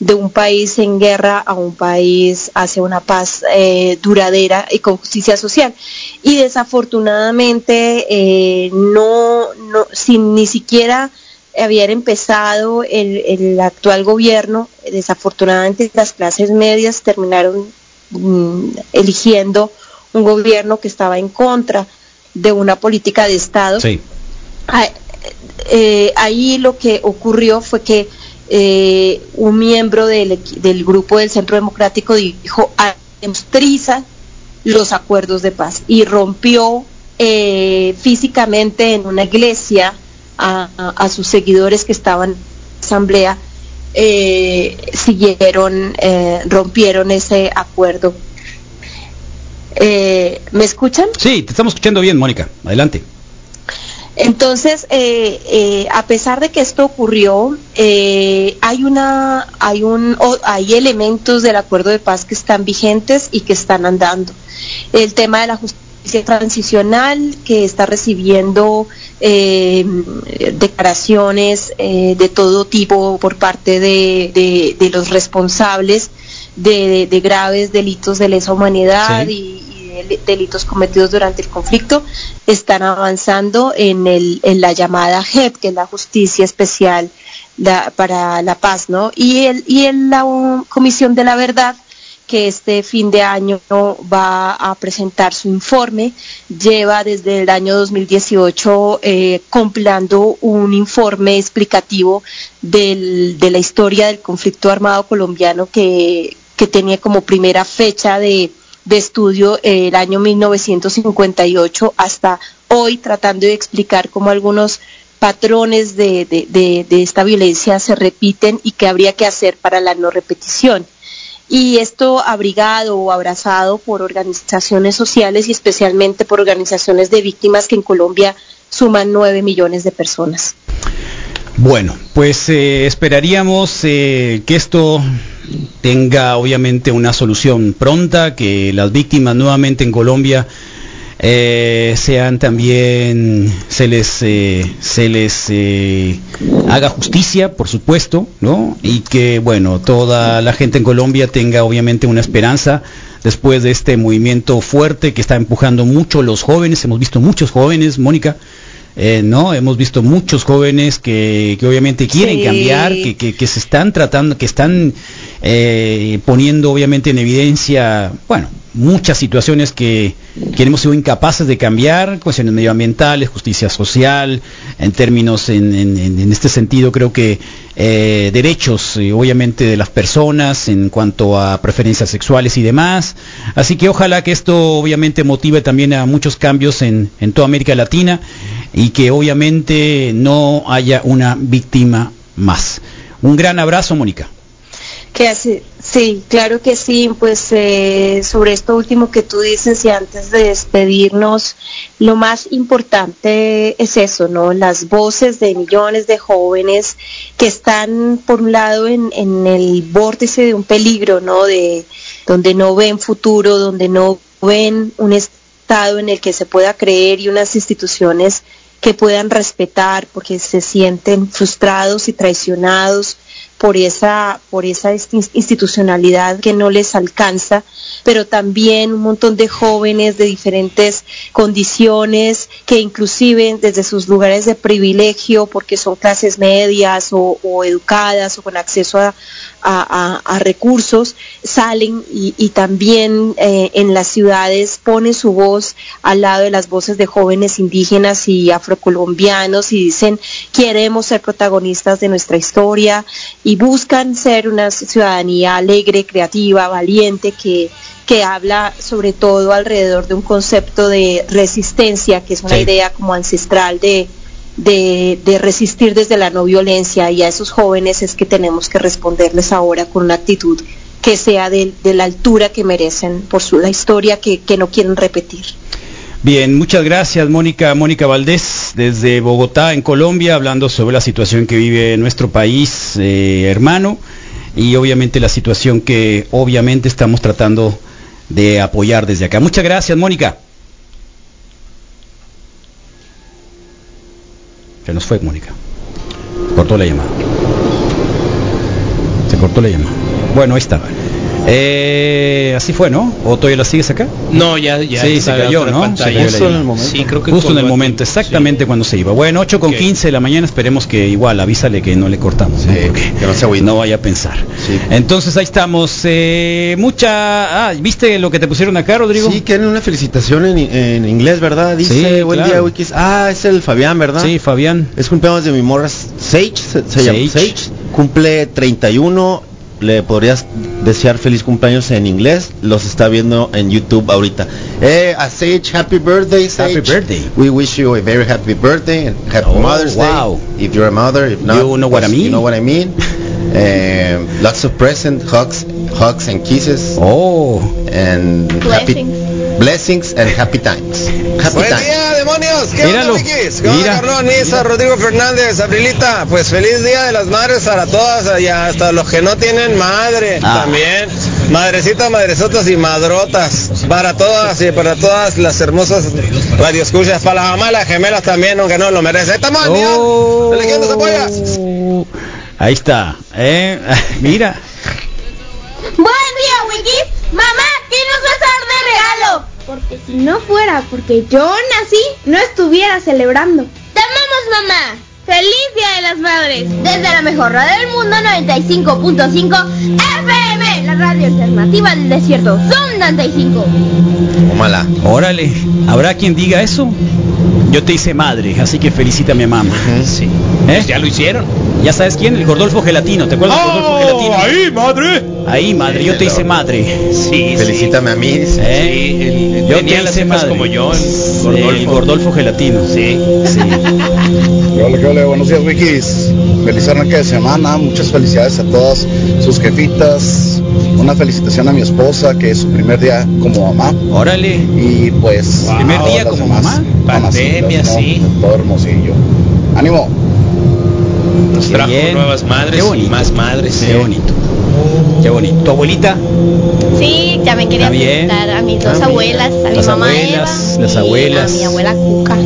de un país en guerra a un país hacia una paz eh, duradera y con justicia social. Y desafortunadamente eh, no, no, sin ni siquiera haber empezado el, el actual gobierno, desafortunadamente las clases medias terminaron mm, eligiendo un gobierno que estaba en contra de una política de Estado. Sí. Ah, eh, ahí lo que ocurrió fue que eh, un miembro del, grupo del Centro Democrático dijo, triza los acuerdos de paz y rompió eh, físicamente en una iglesia a, sus seguidores que estaban en la asamblea, eh, siguieron, rompieron ese acuerdo. ¿Me escuchan? Sí, te estamos escuchando bien, Mónica. Adelante. Entonces, eh, eh, a pesar de que esto ocurrió, eh, hay una, hay un, o- hay elementos del acuerdo de paz que están vigentes y que están andando. El tema de la justicia transicional que está recibiendo declaraciones de todo tipo por parte de, de- de los responsables de, de graves delitos de lesa humanidad Sí. y, delitos cometidos durante el conflicto están avanzando en, el, en la llamada JEP, que es la Justicia Especial para la Paz, ¿no? Y, el, y en la Comisión de la Verdad que este fin de año va a presentar su informe. Lleva desde el año 2018 eh, compilando un informe explicativo del- de la historia del conflicto armado colombiano que, que tenía como primera fecha de, de estudio eh, el año 1958 hasta hoy, tratando de explicar cómo algunos patrones de, de- de- esta violencia se repiten y qué habría que hacer para la no repetición y esto abrigado o abrazado por organizaciones sociales y especialmente por organizaciones de víctimas que en Colombia suman 9 millones de personas. Bueno, pues eh, esperaríamos eh, que esto tenga obviamente una solución pronta, que las víctimas nuevamente en Colombia eh, sean también se les eh, se les eh, haga justicia, por supuesto, ¿no? Y que bueno toda la gente en Colombia tenga obviamente una esperanza después de este movimiento fuerte que está empujando mucho los jóvenes. Hemos visto muchos jóvenes, Mónica. no, hemos visto muchos jóvenes que, que obviamente quieren Sí. cambiar, que, que- que se están tratando, que están eh, poniendo obviamente en evidencia, bueno, muchas situaciones que, hemos sido incapaces de cambiar, cuestiones medioambientales, justicia social, en términos, en- en este sentido creo que eh, derechos eh, obviamente de las personas en cuanto a preferencias sexuales y demás. Así que ojalá que esto obviamente motive también a muchos cambios en, en toda América Latina y que obviamente no haya una víctima más. Un gran abrazo, Mónica. Que sí, claro que sí, pues eh, sobre esto último que tú dices y antes de despedirnos, lo más importante es eso, ¿no? Las voces de millones de jóvenes que están por un lado en, en el vórtice de un peligro, ¿no? De donde no ven futuro, donde no ven un estado en el que se pueda creer y unas instituciones que puedan respetar porque se sienten frustrados y traicionados por esa por esa insti- institucionalidad que no les alcanza, pero también un montón de jóvenes de diferentes condiciones que inclusive desde sus lugares de privilegio, porque son clases medias o, o educadas o con acceso a, a- a- a recursos, salen y, y también eh, en las ciudades ponen su voz al lado de las voces de jóvenes indígenas y afrocolombianos y dicen queremos ser protagonistas de nuestra historia y buscan ser una ciudadanía alegre, creativa, valiente, que, que habla sobre todo alrededor de un concepto de resistencia, que es una Sí. idea como ancestral de, de, de resistir desde la no violencia y a esos jóvenes es que tenemos que responderles ahora con una actitud que sea de, de la altura que merecen por su, la historia que, que no quieren repetir. Bien, muchas gracias Mónica, Mónica Valdés desde Bogotá en Colombia, hablando sobre la situación que vive nuestro país eh, hermano y obviamente la situación que obviamente estamos tratando de apoyar desde acá. Muchas gracias Mónica. Se nos fue Mónica. Cortó la llamada. Se cortó la llamada. Bueno, ahí está. Eh, así fue, ¿no? ¿O todavía la sigues acá? No, ya, ya. Sí, se cayó, ¿no? pantalla. Se cayó en el momento. Sí, creo que Justo en el momento, exactamente cuando se iba. Bueno, 8 con 15 de la mañana, esperemos que igual avísale que no le cortamos, ¿no? Porque no, vaya a pensar. Entonces ahí estamos. eh, mucha. Ah, ¿viste lo que te pusieron acá, Rodrigo? Sí, que una felicitación en, en inglés, ¿verdad? Dice, Sí, buen claro. día, Wikis. Ah, es el Fabián, ¿verdad? Sí, Fabián. Es cumpleaños de mi morra Sage, se, se llama Sage. Sage. Cumple 31. Le podrías desear feliz cumpleaños en inglés. Los está viendo en YouTube ahorita. Eh, a Sage, happy birthday, Sage. Happy birthday. We wish you a very happy birthday and happy Oh, Mother's wow. Day. If you're a mother, if not, You know what I mean. You know what I mean. [laughs] Eh, lots of present, hugs, hugs and kisses. Oh. And happy blessings and happy times. Happy Buen times. día, demonios. ¿Qué Míralo. onda, Wikis? ¿Qué onda. Carlón, Isa, Rodrigo Fernández, Abrilita? Pues feliz día de las madres para todas y hasta los que no tienen madre Ah. también. Madrecitas, madresotas y madrotas. Para todas y para todas las hermosas radioescuchas. Para las mamás, las gemelas también, aunque no lo merecen. Ahí estamos, Oh. Zapoya. Ahí está. Eh, [laughs] mira. Buen día, Wiki. Mamá, ¿qué nos vas a dar de regalo? Porque si no fuera porque yo nací, no estuviera celebrando. ¡Te amamos, mamá! ¡Feliz Día de las Madres! Desde la mejor radio del mundo, 95.5 FM, la radio alternativa del desierto. Son 95. Tómala. Órale, ¿habrá quien diga eso? Yo te hice madre, así que felicita a mi mamá. Sí. ¿Eh? Ya lo hicieron. Ya sabes quién, el Gordolfo Gelatino, ¿te acuerdas del Gordolfo Gelatino? ahí, madre. Ahí, madre, yo te hice madre. Sí, Felicítame a mí. ¿Eh? Sí, el, Yo tenía te las hice cejas madre. como yo, el Sí, Gordolfo. el Gordolfo Gelatino. Sí. Sí. [laughs] Hola, ¿qué hola? Buenos días, Wikis. Feliz arranque de semana. Muchas felicidades a todas sus jefitas. Una felicitación a mi esposa, que es su primer día como mamá. Órale. Y pues. ¿Primer todas día como demás mamá? Pandemia, sí. Todo hermosillo. ¡Ánimo! Nos trajo bien. nuevas madres Qué bonito. y más madres. Qué bonito. Qué bonito. ¿Tu abuelita? Sí, también quería Está bien. felicitar a mis dos Está bien. abuelas, a mi Las mamá abuelas, Eva las y abuelas. a mi abuela Cuca,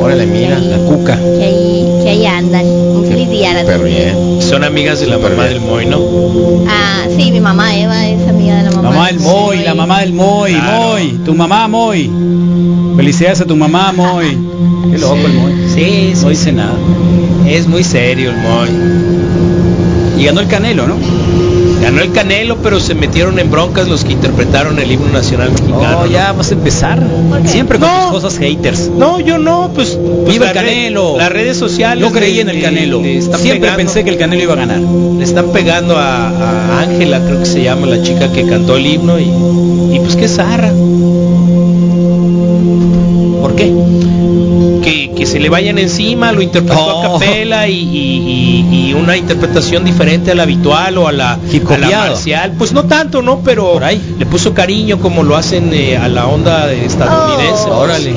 Órale, mira. La cuca. que ahí, que ahí andan. Un feliz día dos. bien. Son amigas de la mamá del Moy, ¿no? Ah, sí, mi mamá Eva es amiga de la mamá. Mamá del Moy, la mamá del Moy, Claro. Moy, tu mamá Moy. Felicidades a tu mamá Moy. [laughs] Qué loco el Moy. Sí, No dice nada. Es muy serio el Moy. Y ganó el Canelo, ¿no? Ganó el Canelo, pero se metieron en broncas los que interpretaron el himno nacional mexicano. Oh, ya vas a empezar. Siempre con tus cosas haters. No, yo no, pues. pues Viva el red- Canelo. las redes sociales. Yo creí en el Canelo. le Siempre pegando. pensé que el Canelo iba a ganar. Le están pegando a a Ángela, creo que se llama la chica que cantó el himno y, y pues qué zarra. ¿Por qué? Que, que se le vayan encima, lo interpretó a capela y, y- y- y una interpretación diferente a la habitual o a la, a la marcial. Pues no tanto, ¿no? Pero Por ahí. le puso cariño como lo hacen eh, a la onda estadounidense. Oh, Órale.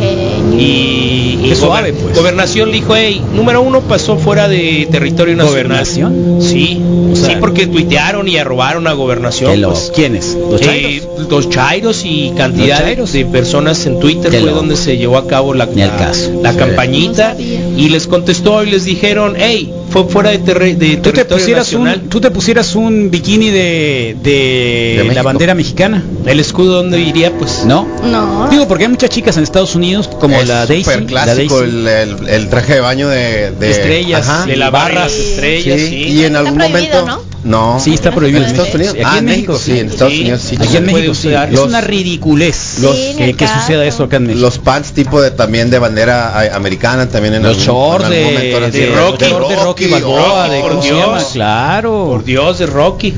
Y, Qué suave, pues. Gobernación le dijo, hey, número uno pasó fuera de territorio nacional. ¿Gobernación? Sí, O sea- sí, porque tuitearon y arrobaron a gobernación. ¿Qué lo- pues. ¿Quiénes? ¿Los Eh, chairos? los chairos y cantidad de personas en Twitter fue donde se llevó a cabo la, la- la. Campañita y les contestó y les dijeron, hey, fue fuera de, terre- de ¿Tú te, pusieras nacional. un, ¿Tú te pusieras un bikini de, de, De la bandera mexicana? El escudo donde iría, pues. ¿No? No. Digo, porque hay muchas chicas en Estados Unidos, como Es la Daisy. la clásico Daisy. el, el- el traje de baño de, de- Estrellas, Ajá. de la barra las Sí, estrellas, sí. Y en algún momento. No. Sí, está prohibido. ¿En Estados Unidos? Aquí ah, en México, sí. En. Estados Sí. Unidos sí. Aquí en México sí. Es una ridiculez los- Sí, que, suceda eso acá en México. Los pants tipo de también de bandera a- americana también en Los algún, shorts en de, algún momento eran de así, Rocky, de Rocky, Rocky, Balboa, de por ¿cómo se Dios. llama? Claro. Por Dios, de Rocky.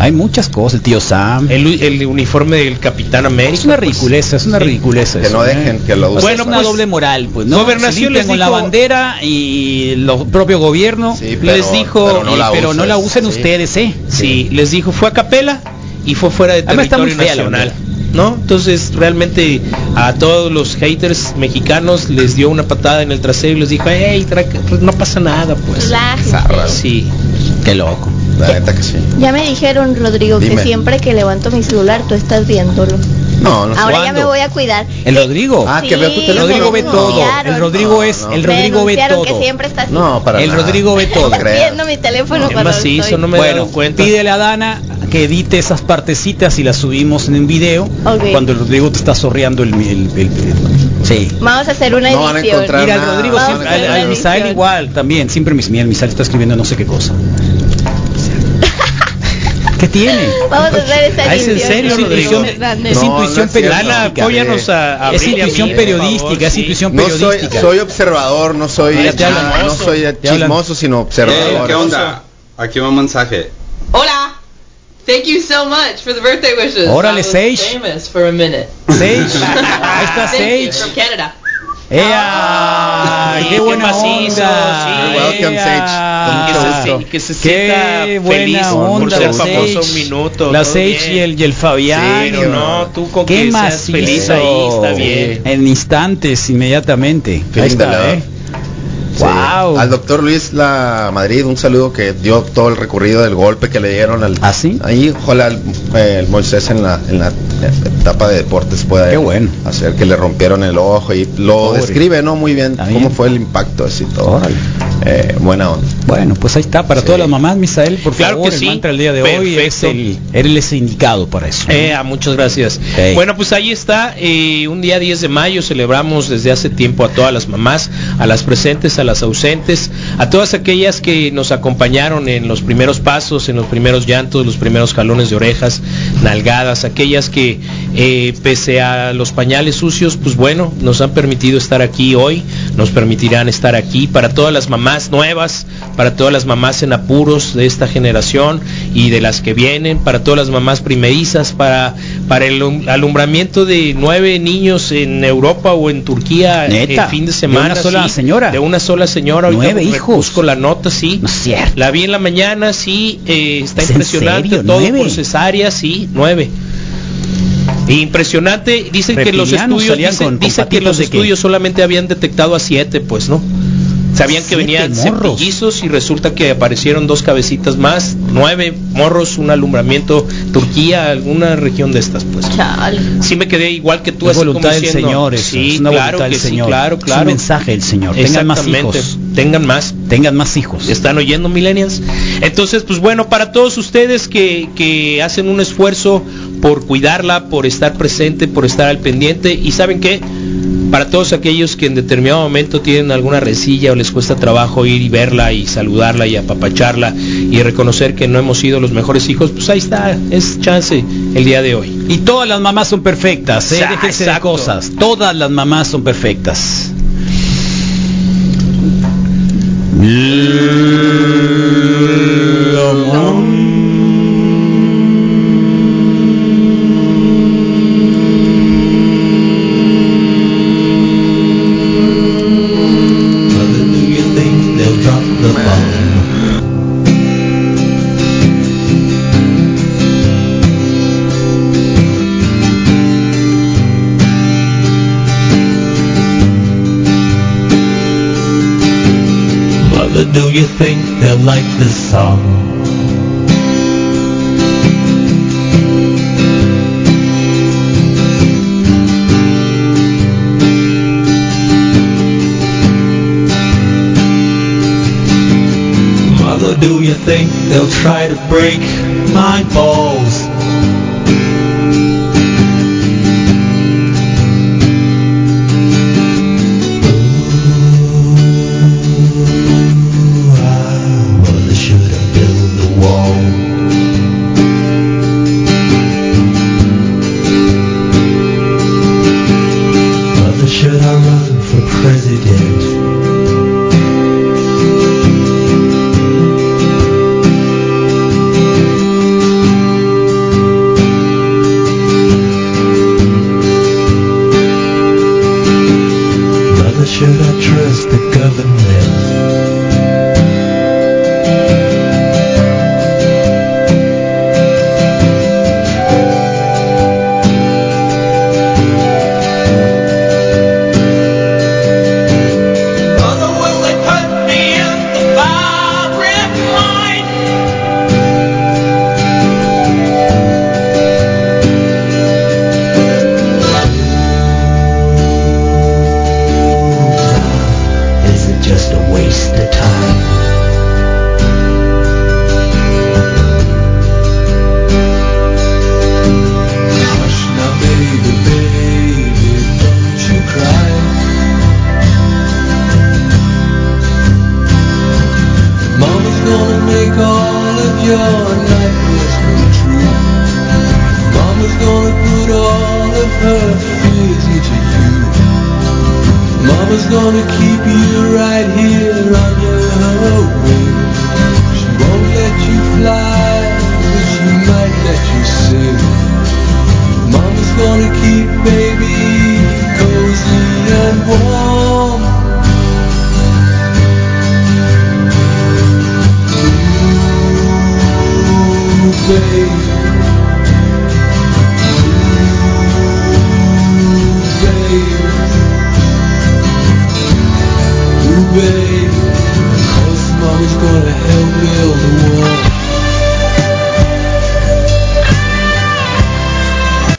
Hay muchas cosas, el tío Sam. El, el uniforme del Capitán América. es una pues. ridiculeza, es una Sí. ridiculeza. Que eso, no ¿eh? dejen que lo usen. es una pues, doble moral, pues, ¿no? Gobernación les con la dijo- bandera y lo propio gobierno Sí, pero- les dijo, pero no la, pero no la usas, usen sí. ustedes, ¿eh? Sí, les dijo, fue a capela y fue fuera de Además, está territorio muy fea la nacional. ¿No? Entonces realmente a todos los haters mexicanos les dio una patada en el trasero y les dijo, hey, pues no pasa nada, pues. Zarra. Sí. Qué loco. La neta que sí. Ya me dijeron, Rodrigo, Dime. que siempre que levanto mi celular tú estás viéndolo. No, no sé. Ahora ya me voy a cuidar. El Rodrigo. Ah, que Sí, vea tu el. Rodrigo ve todo. El Rodrigo es, No, el. Rodrigo ve todo. que siempre estás No, para El nada. Rodrigo ve todo. No creo. viendo mi teléfono macizo, estoy. no me Bueno, cuenta. pídele a Dana que edite esas partecitas y las subimos en un video Ok. cuando el Rodrigo te está sorreando el, el- el- el- Sí. Vamos a hacer una No van a Mira, nada, Rodrigo a siempre, al, al. Misael igual también, siempre mis mira, el Misael está escribiendo no sé qué cosa. ¿Qué tiene? Vamos a hacer esa Ah, ¿es en serio. Es No, intuición no es cierto. periodística. Dana, apóyanos a, a es intuición periodística, favor, es sí. intuición No soy, periodística. soy observador, no soy, no soy chismoso, sino Eh, observador. ¿Qué onda? Aquí va un mensaje. Hola. Thank you so much for the birthday wishes. Órale, I was Sage. famous for a minute. Sage, [laughs] ahí está Thank you, Sage. from Canada. ¡Ea! Sí, ¡Qué qué buena macizo, onda! sí. You're welcome. Sage. Con mucho Que se, gusto. que se Qué sienta buena feliz onda, por ser la famoso Sage. un minuto. La Sage bien. y el, y el Fabián. Sí, no, no, tú con Qué que seas macizo. feliz ahí, está bien. En instantes, inmediatamente. Ahí está. ¿eh? Sí. Wow. Al doctor Luis La Madrid, un saludo que dio todo el recorrido del golpe que le dieron al. ¿Ah, sí? Ahí, ojalá el, eh, el Moisés en la, en la etapa de deportes pueda Qué bueno. hacer que le rompieron el ojo y lo Pobre. describe, ¿no? Muy bien, cómo fue el impacto, así todo. Órale. Eh, buena onda. Bueno, pues ahí está, para todas las mamás, Misael, por Claro favor, que el sí. mantra del día de hoy es el, eres el indicado para eso. Eh, ah, muchas gracias. Bueno, pues ahí está. eh, un día 10 de mayo celebramos desde hace tiempo a todas las mamás, a las presentes, a las ausentes, a todas aquellas que nos acompañaron en los primeros pasos, en los primeros llantos, los primeros jalones de orejas, nalgadas, aquellas que eh, pese a los pañales sucios, pues bueno, nos han permitido estar aquí hoy, nos permitirán estar aquí para todas las mamás nuevas, para todas las mamás en apuros de esta generación y de las que vienen, para todas las mamás primerizas, para, para el alum- alumbramiento de nueve niños en Europa o en Turquía Neta, el fin de de semana. una sola sí, señora. De una sola señora. Ahorita Nueve hijos. Busco la nota, sí. La vi en la mañana, sí. eh, está ¿Es en impresionante todo ¿Nueve? por cesárea, sí. Nueve. Impresionante, dicen que los estudios dicen, con- con dicen que los de estudios solamente habían detectado a siete, pues, ¿no? Sabían que venían cepillizos y resulta que aparecieron dos cabecitas más, nueve morros, un alumbramiento, Turquía, alguna región de estas, pues. Sí me quedé igual que tú, es voluntad del Señor, eso, sí, es una claro voluntad del que sí, Señor. claro, Es claro. un mensaje del Señor. Tengan más Exactamente. hijos. Tengan más. Tengan más hijos. ¿Están oyendo, millennials? Entonces, pues bueno, para todos ustedes que, que hacen un esfuerzo por cuidarla, por estar presente, por estar al pendiente, y saben qué, para todos aquellos que en determinado momento tienen alguna resilla o les cuesta trabajo ir y verla y saludarla y apapacharla y reconocer que no hemos sido los mejores hijos, pues ahí está, es chance el día de hoy. Y todas las mamás son perfectas, ¿eh? Déjense de cosas. Todas las mamás son perfectas. Do you think they'll like this song? Mother, do you think they'll try to break my balls?